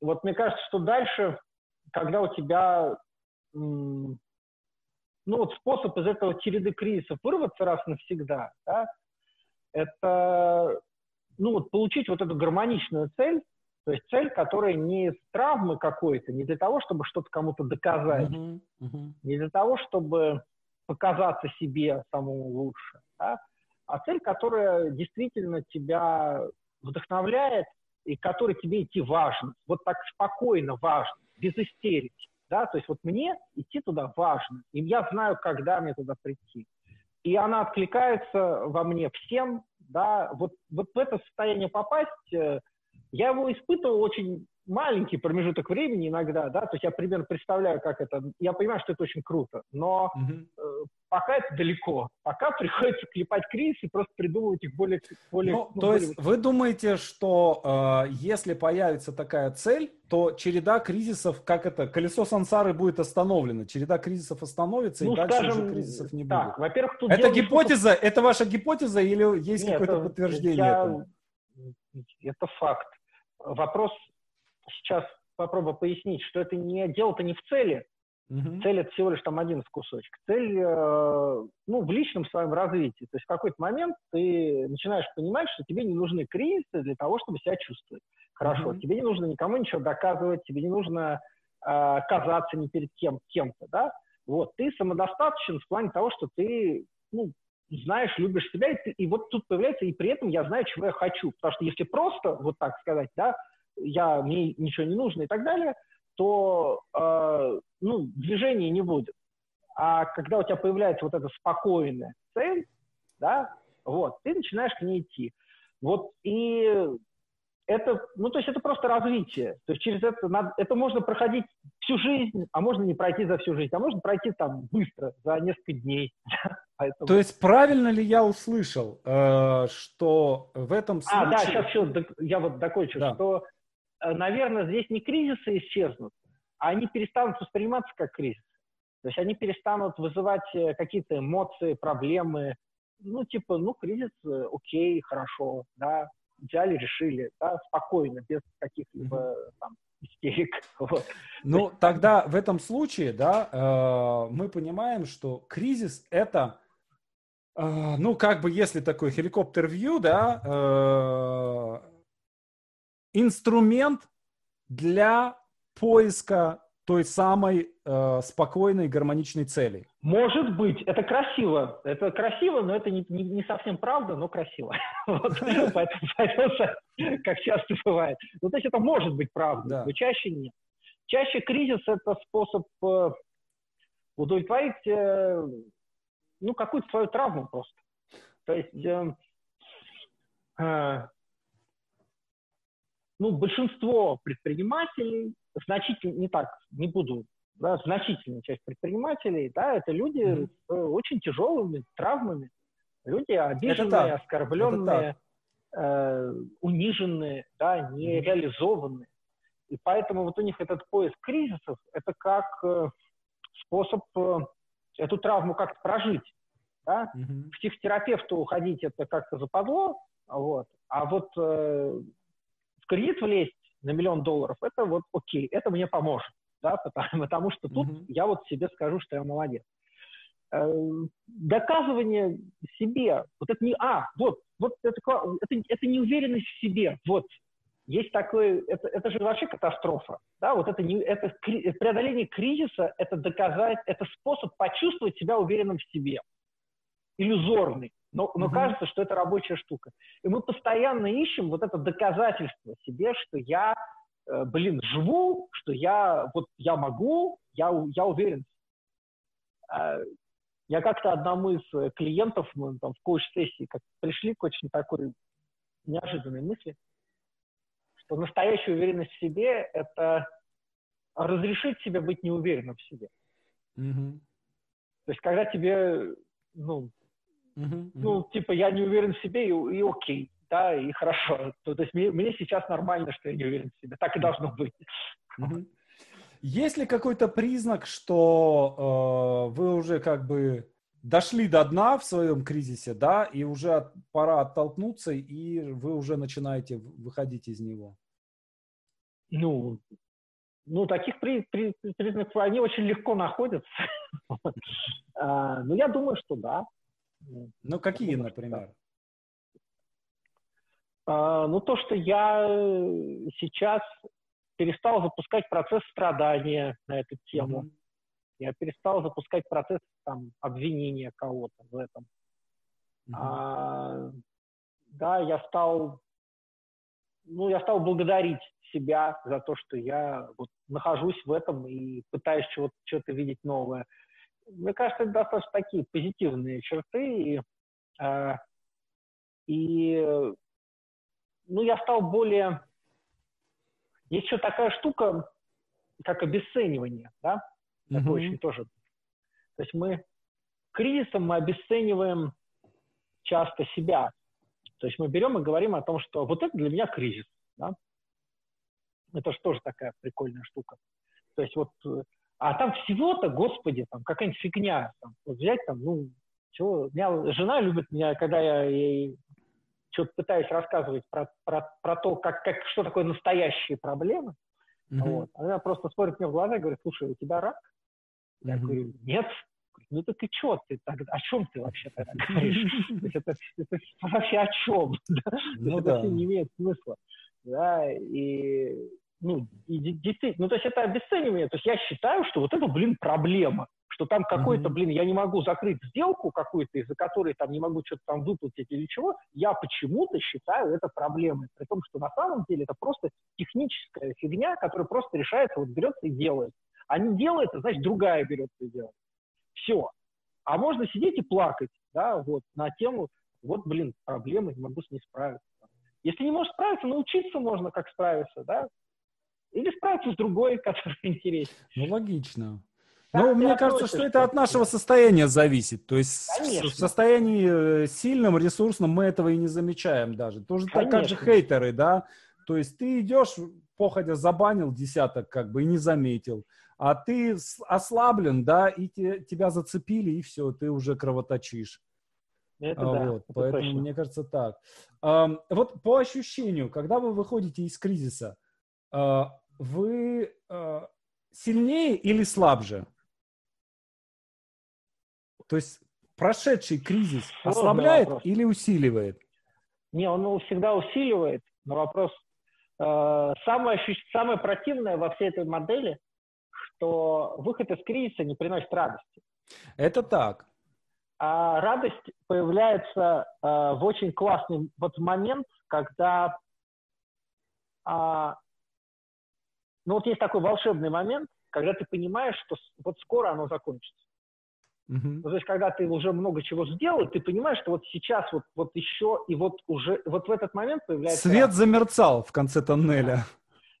Speaker 2: вот мне кажется, что дальше, когда у тебя, ну, вот способ из этого череды кризисов вырваться раз навсегда, да, это, ну, вот получить вот эту гармоничную цель, то есть цель, которая не из травмы какой-то, не для того, чтобы что-то кому-то доказать, uh-huh, uh-huh. не для того, чтобы показаться себе самому лучше, да? а цель, которая действительно тебя вдохновляет и которой тебе идти важно. Вот так спокойно важно, без истерики. Да? То есть вот мне идти туда важно, и я знаю, когда мне туда прийти. И она откликается во мне всем, да, вот, вот в это состояние попасть э, я его испытывал очень маленький промежуток времени иногда, да, то есть я примерно представляю, как это, я понимаю, что это очень круто, но угу. э, пока это далеко, пока <laughs> приходится клепать кризис и просто придумывать их более... более
Speaker 1: ну, ну, то более... есть вы думаете, что э, если появится такая цель, то череда кризисов, как это, колесо сансары будет остановлено, череда кризисов остановится, ну, и дальше скажем, уже кризисов не так, будет.
Speaker 2: Во-первых,
Speaker 1: тут это гипотеза, что... это ваша гипотеза или есть какое-то подтверждение я... этому?
Speaker 2: Это факт вопрос сейчас попробую пояснить, что это не дело-то не в цели. Mm-hmm. Цель это всего лишь там один кусочек. Цель, э, ну, в личном своем развитии. То есть в какой-то момент ты начинаешь понимать, что тебе не нужны кризисы для того, чтобы себя чувствовать хорошо. Mm-hmm. Тебе не нужно никому ничего доказывать, тебе не нужно э, казаться ни перед кем, кем-то, да. Вот, ты самодостаточен в плане того, что ты, ну, знаешь, любишь себя, и, ты, и вот тут появляется, и при этом я знаю, чего я хочу. Потому что если просто, вот так сказать, да, я, мне ничего не нужно и так далее, то э, ну, движения не будет. А когда у тебя появляется вот эта спокойная цель, да, вот, ты начинаешь к ней идти. Вот и это, ну, то есть это просто развитие. То есть через это надо, это можно проходить всю жизнь, а можно не пройти за всю жизнь, а можно пройти там быстро, за несколько дней. <laughs>
Speaker 1: Поэтому... То есть правильно ли я услышал, э, что в этом случае...
Speaker 2: А, да, сейчас все, я вот докончу, да. что, наверное, здесь не кризисы исчезнут, а они перестанут восприниматься как кризис. То есть они перестанут вызывать э, какие-то эмоции, проблемы, ну, типа, ну, кризис, э, окей, хорошо, да, взяли, решили, да, спокойно, без каких-либо там истерик. <laughs> Вот.
Speaker 1: Ну, тогда в этом случае, да, э, мы понимаем, что кризис это, э, ну, как бы, если такой хеликоптер-вью, да, э, инструмент для поиска той самой э, спокойной, гармоничной цели.
Speaker 2: Может быть, это красиво. Это красиво, но это не, не, не совсем правда, но красиво. <laughs> Поэтому, как часто бывает. Ну, то есть это может быть правда, но чаще нет. Чаще кризис – это способ э, удовлетворить, э, ну, какую-то свою травму просто. То есть, ну, большинство предпринимателей значительно, не так, не буду, да, значительная часть предпринимателей, да, это люди mm-hmm. с очень тяжелыми травмами, люди обиженные, оскорбленные, э, униженные, да, нереализованные. И поэтому вот у них этот поиск кризисов – это как э, способ э, эту травму как-то прожить. Да? Mm-hmm. К психотерапевту уходить – это как-то западло, вот. а вот э, кредит влезть на миллион долларов, это вот окей, это мне поможет, да, <laughs> потому, потому что тут mm-hmm. я вот себе скажу, что я молодец. Э, доказывание себе, вот это не, а, вот, вот это, это, это неуверенность в себе, вот, есть такое, это, это же вообще катастрофа, да, вот это, не, это преодоление кризиса, это доказать, это способ почувствовать себя уверенным в себе, иллюзорный, но, но угу. кажется, что это рабочая штука. И мы постоянно ищем вот это доказательство себе, что я, э, блин, живу, что я, вот я могу, я, я уверен. Э, я как-то одному из э, клиентов, мы там в коуч-сессии как пришли к очень такой неожиданной мысли, что настоящая уверенность в себе – это разрешить себе быть неуверенным в себе. Mm-hmm. То есть, когда тебе, ну, Uh-huh, Ну, типа, я не уверен в себе, и, и окей, да, и хорошо. То, то есть мне, мне сейчас нормально, что я не уверен в себе. Так и должно быть.
Speaker 1: Uh-huh. Есть ли какой-то признак, что э, вы уже как бы дошли до дна в своем кризисе, да, и уже от, пора оттолкнуться, и вы уже начинаете выходить из него?
Speaker 2: Ну, ну таких при, при, признаков, они очень легко находятся. <laughs> А, ну, я думаю, что да.
Speaker 1: Ну, какие, например?
Speaker 2: А, ну, то, что я э, сейчас перестал запускать процесс страдания на эту тему. Mm-hmm. Я перестал запускать процесс там, обвинения кого-то в этом. Mm-hmm. А, да, я стал, ну, я стал благодарить себя за то, что я вот нахожусь в этом и пытаюсь чего-то, чего-то видеть новое. Мне кажется, это достаточно такие позитивные черты. И, э, и ну, я стал более... Есть еще такая штука, как обесценивание, да? Такое mm-hmm. очень тоже. То есть мы кризисом мы обесцениваем часто себя. То есть мы берем и говорим о том, что вот это для меня кризис. Да? Это же тоже такая прикольная штука. То есть вот а там всего-то, господи, там какая-нибудь фигня. Там, вот взять там, ну, чего, меня жена любит меня, когда я ей что-то пытаюсь рассказывать про, про, про то, как, как, что такое настоящие проблемы. Mm-hmm. Вот. Она просто смотрит мне в глаза и говорит, слушай, у тебя рак? Mm-hmm. Я говорю, нет. Ну так и что ты тогда? О чем ты вообще тогда <laughs> говоришь? Это, это вообще о чем? <laughs> Ну это не имеет смысла. Да, и ну, и действительно, ну, то есть это обесценивание. То есть я считаю, что вот это, блин, проблема, что там какой-то, блин, я не могу закрыть сделку какую-то, из-за которой там не могу что-то там выплатить или чего, я почему-то считаю это проблемой. При том, что на самом деле это просто техническая фигня, которая просто решается, вот берется и делает. А не делает, значит, другая берется и делает. Все. А можно сидеть и плакать, да, вот, на тему, вот, блин, проблемы, не могу с ней справиться. Если не можешь справиться, научиться можно, как справиться, да, или справиться с другой, <laughs> который интересен.
Speaker 1: Ну, логично. Ну, мне кажется, что это от нашего состояния зависит. То есть Конечно. в состоянии э, сильном, ресурсном мы этого и не замечаем даже. Тоже Конечно. так как же хейтеры, да? То есть ты идешь, походя забанил десяток как бы и не заметил. А ты ослаблен, да, и те, тебя зацепили, и все, ты уже кровоточишь. Это а, да, вот, это поэтому точно. мне кажется так. А, вот по ощущению, когда вы выходите из кризиса, а, вы а, сильнее или слабже? То есть прошедший кризис ослабляет или усиливает?
Speaker 2: Не, он всегда усиливает, но вопрос... Э, самое, самое противное во всей этой модели, что выход из кризиса не приносит радости.
Speaker 1: Это так.
Speaker 2: А радость появляется э, в очень классный вот момент, когда... Э, ну вот есть такой волшебный момент, когда ты понимаешь, что вот скоро оно закончится. Uh-huh. Ну, то есть, когда ты уже много чего сделал, ты понимаешь, что вот сейчас вот, вот еще, и вот уже, вот в этот момент появляется...
Speaker 1: Свет замерцал в конце тоннеля.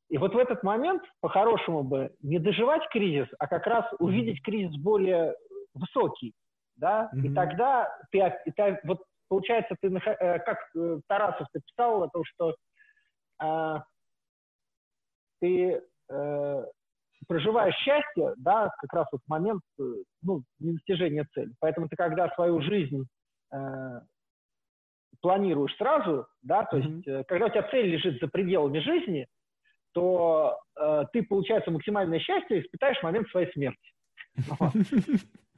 Speaker 2: И вот в этот момент, по-хорошему бы, не доживать кризис, а как раз увидеть кризис более высокий, да, uh-huh. и тогда ты, ты, вот получается, ты, э, как э, Тарасов ты писал о том, что а, ты э, проживаешь счастье, да, как раз вот момент, э, ну, недостижения цели. Поэтому ты, когда свою жизнь э, планируешь сразу, да, то mm-hmm. есть, э, когда у тебя цель лежит за пределами жизни, то э, ты, получается, максимальное счастье испытаешь в момент своей смерти.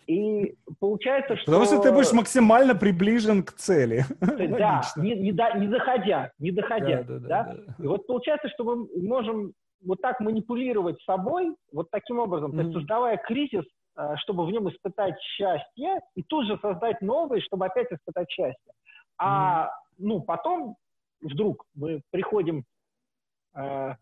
Speaker 2: И получается, что...
Speaker 1: Потому что ты будешь максимально приближен к цели.
Speaker 2: Да, не, не, до, не доходя, не доходя. Да, да, да, да? да. И вот получается, что мы можем вот так манипулировать собой, вот таким образом, mm-hmm. то есть создавая кризис, э, чтобы в нем испытать счастье, и тут же создать новый, чтобы опять испытать счастье. А mm-hmm. ну потом вдруг мы приходим, э,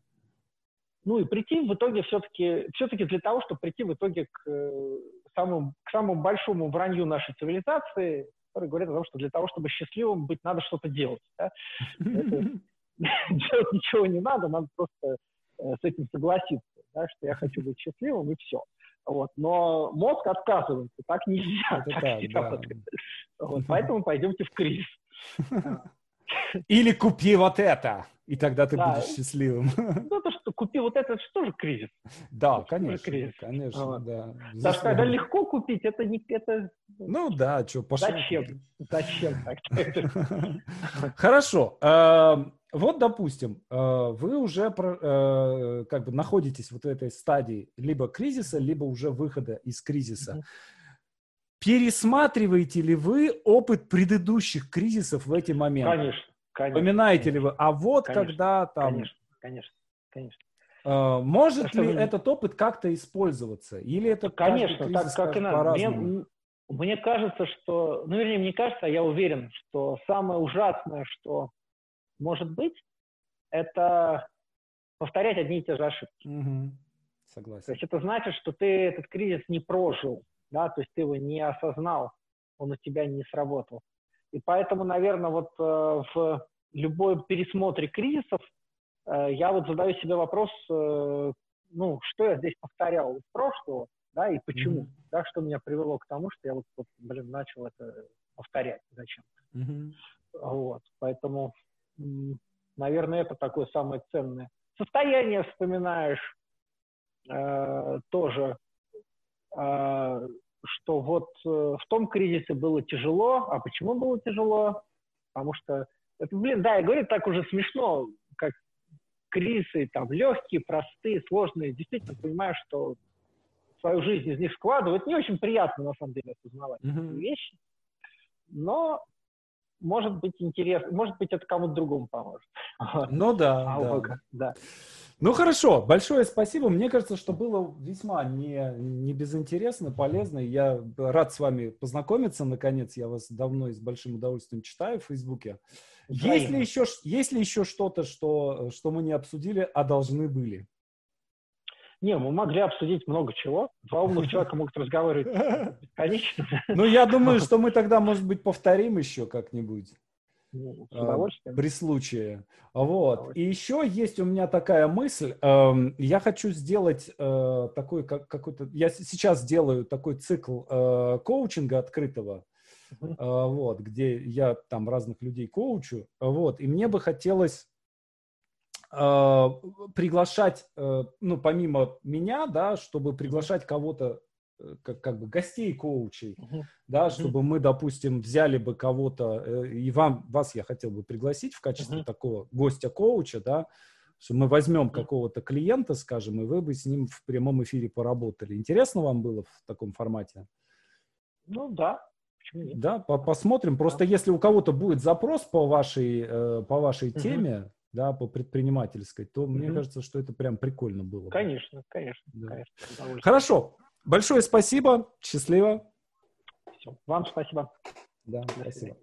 Speaker 2: ну и прийти в итоге все-таки, все-таки для того, чтобы прийти в итоге к, э, самому, к самому большому вранью нашей цивилизации, который говорит о том, что для того, чтобы счастливым быть, надо что-то делать. Да? <laughs> Делать ничего не надо, надо просто с этим согласиться, да, что я хочу быть счастливым и все. Вот. Но мозг отказывается, так нельзя. Это так так, да. вот, поэтому пойдемте в кризис. <laughs>
Speaker 1: Или купи вот это, и тогда ты да. будешь счастливым. <laughs>
Speaker 2: Ну, то, что купи вот это, это же кризис?
Speaker 1: Да, это конечно, кризис. конечно, вот. да.
Speaker 2: Потому что когда легко купить, это не... Это...
Speaker 1: Ну да, что, пошел.
Speaker 2: Зачем? Зачем так? <laughs>
Speaker 1: Хорошо. Вот, допустим, э, вы уже э, как бы находитесь вот в этой стадии либо кризиса, либо уже выхода из кризиса. Пересматриваете ли вы опыт предыдущих кризисов в эти моменты?
Speaker 2: Конечно. конечно
Speaker 1: Вспоминаете конечно. ли вы? А вот конечно, когда там...
Speaker 2: Конечно, конечно, конечно.
Speaker 1: Э, может а ли вы... этот опыт как-то использоваться? Или это
Speaker 2: Конечно, так как и надо. Мне, мне кажется, что... Ну, вернее, мне кажется, а я уверен, что самое ужасное, что может быть, это повторять одни и те же ошибки.
Speaker 1: Угу. Согласен.
Speaker 2: То есть это значит, что ты этот кризис не прожил, да, то есть ты его не осознал, он у тебя не сработал. И поэтому, наверное, вот э, в любой пересмотре кризисов э, я вот задаю себе вопрос, э, ну, что я здесь повторял из прошлого, да, и почему, mm-hmm. да, что меня привело к тому, что я вот, вот блин, начал это повторять, зачем. Mm-hmm. Вот, поэтому наверное, это такое самое ценное. Состояние вспоминаешь э, тоже, э, что вот э, в том кризисе было тяжело. А почему было тяжело? Потому что, это, блин, да, я говорю так уже смешно, как кризисы там легкие, простые, сложные. Действительно понимаю, что свою жизнь из них складывать не очень приятно, на самом деле, осознавать mm-hmm. вещи. Но может быть интересно, может быть это кому-то другому поможет.
Speaker 1: Ну да, а да.
Speaker 2: да.
Speaker 1: Ну хорошо, большое спасибо. Мне кажется, что было весьма не, не безинтересно, полезно. Я рад с вами познакомиться. Наконец, я вас давно и с большим удовольствием читаю в Фейсбуке. Есть ли еще, есть ли еще что-то, что, что мы не обсудили, а должны были?
Speaker 2: Не, мы могли обсудить много чего. Два умных человека могут разговаривать бесконечно.
Speaker 1: Ну, я думаю, что мы тогда, может быть, повторим еще как-нибудь.
Speaker 2: Ну, удовольствием.
Speaker 1: При случае. Вот. И еще есть у меня такая мысль. Эм, я хочу сделать э, такой как, какой-то... Я сейчас делаю такой цикл э, коучинга открытого, uh-huh. вот, где я там разных людей коучу. Вот. И мне бы хотелось приглашать, ну, помимо меня, да, чтобы приглашать кого-то Э, как, как бы гостей коучей, uh-huh. да, чтобы uh-huh. мы, допустим, взяли бы кого-то, э, и вам, вас я хотел бы пригласить в качестве uh-huh. такого гостя-коуча, да, что мы возьмем uh-huh. какого-то клиента, скажем, и вы бы с ним в прямом эфире поработали. Интересно вам было в таком формате?
Speaker 2: Ну да, Почему нет?
Speaker 1: Да, по посмотрим. Просто да. если у кого-то будет запрос по вашей, э, по вашей uh-huh. теме, да, по предпринимательской, то mm-hmm. мне кажется, что это прям прикольно было.
Speaker 2: Конечно, конечно, да. конечно.
Speaker 1: Хорошо. Большое спасибо. Счастливо.
Speaker 2: Все. Вам спасибо.
Speaker 1: Да, спасибо.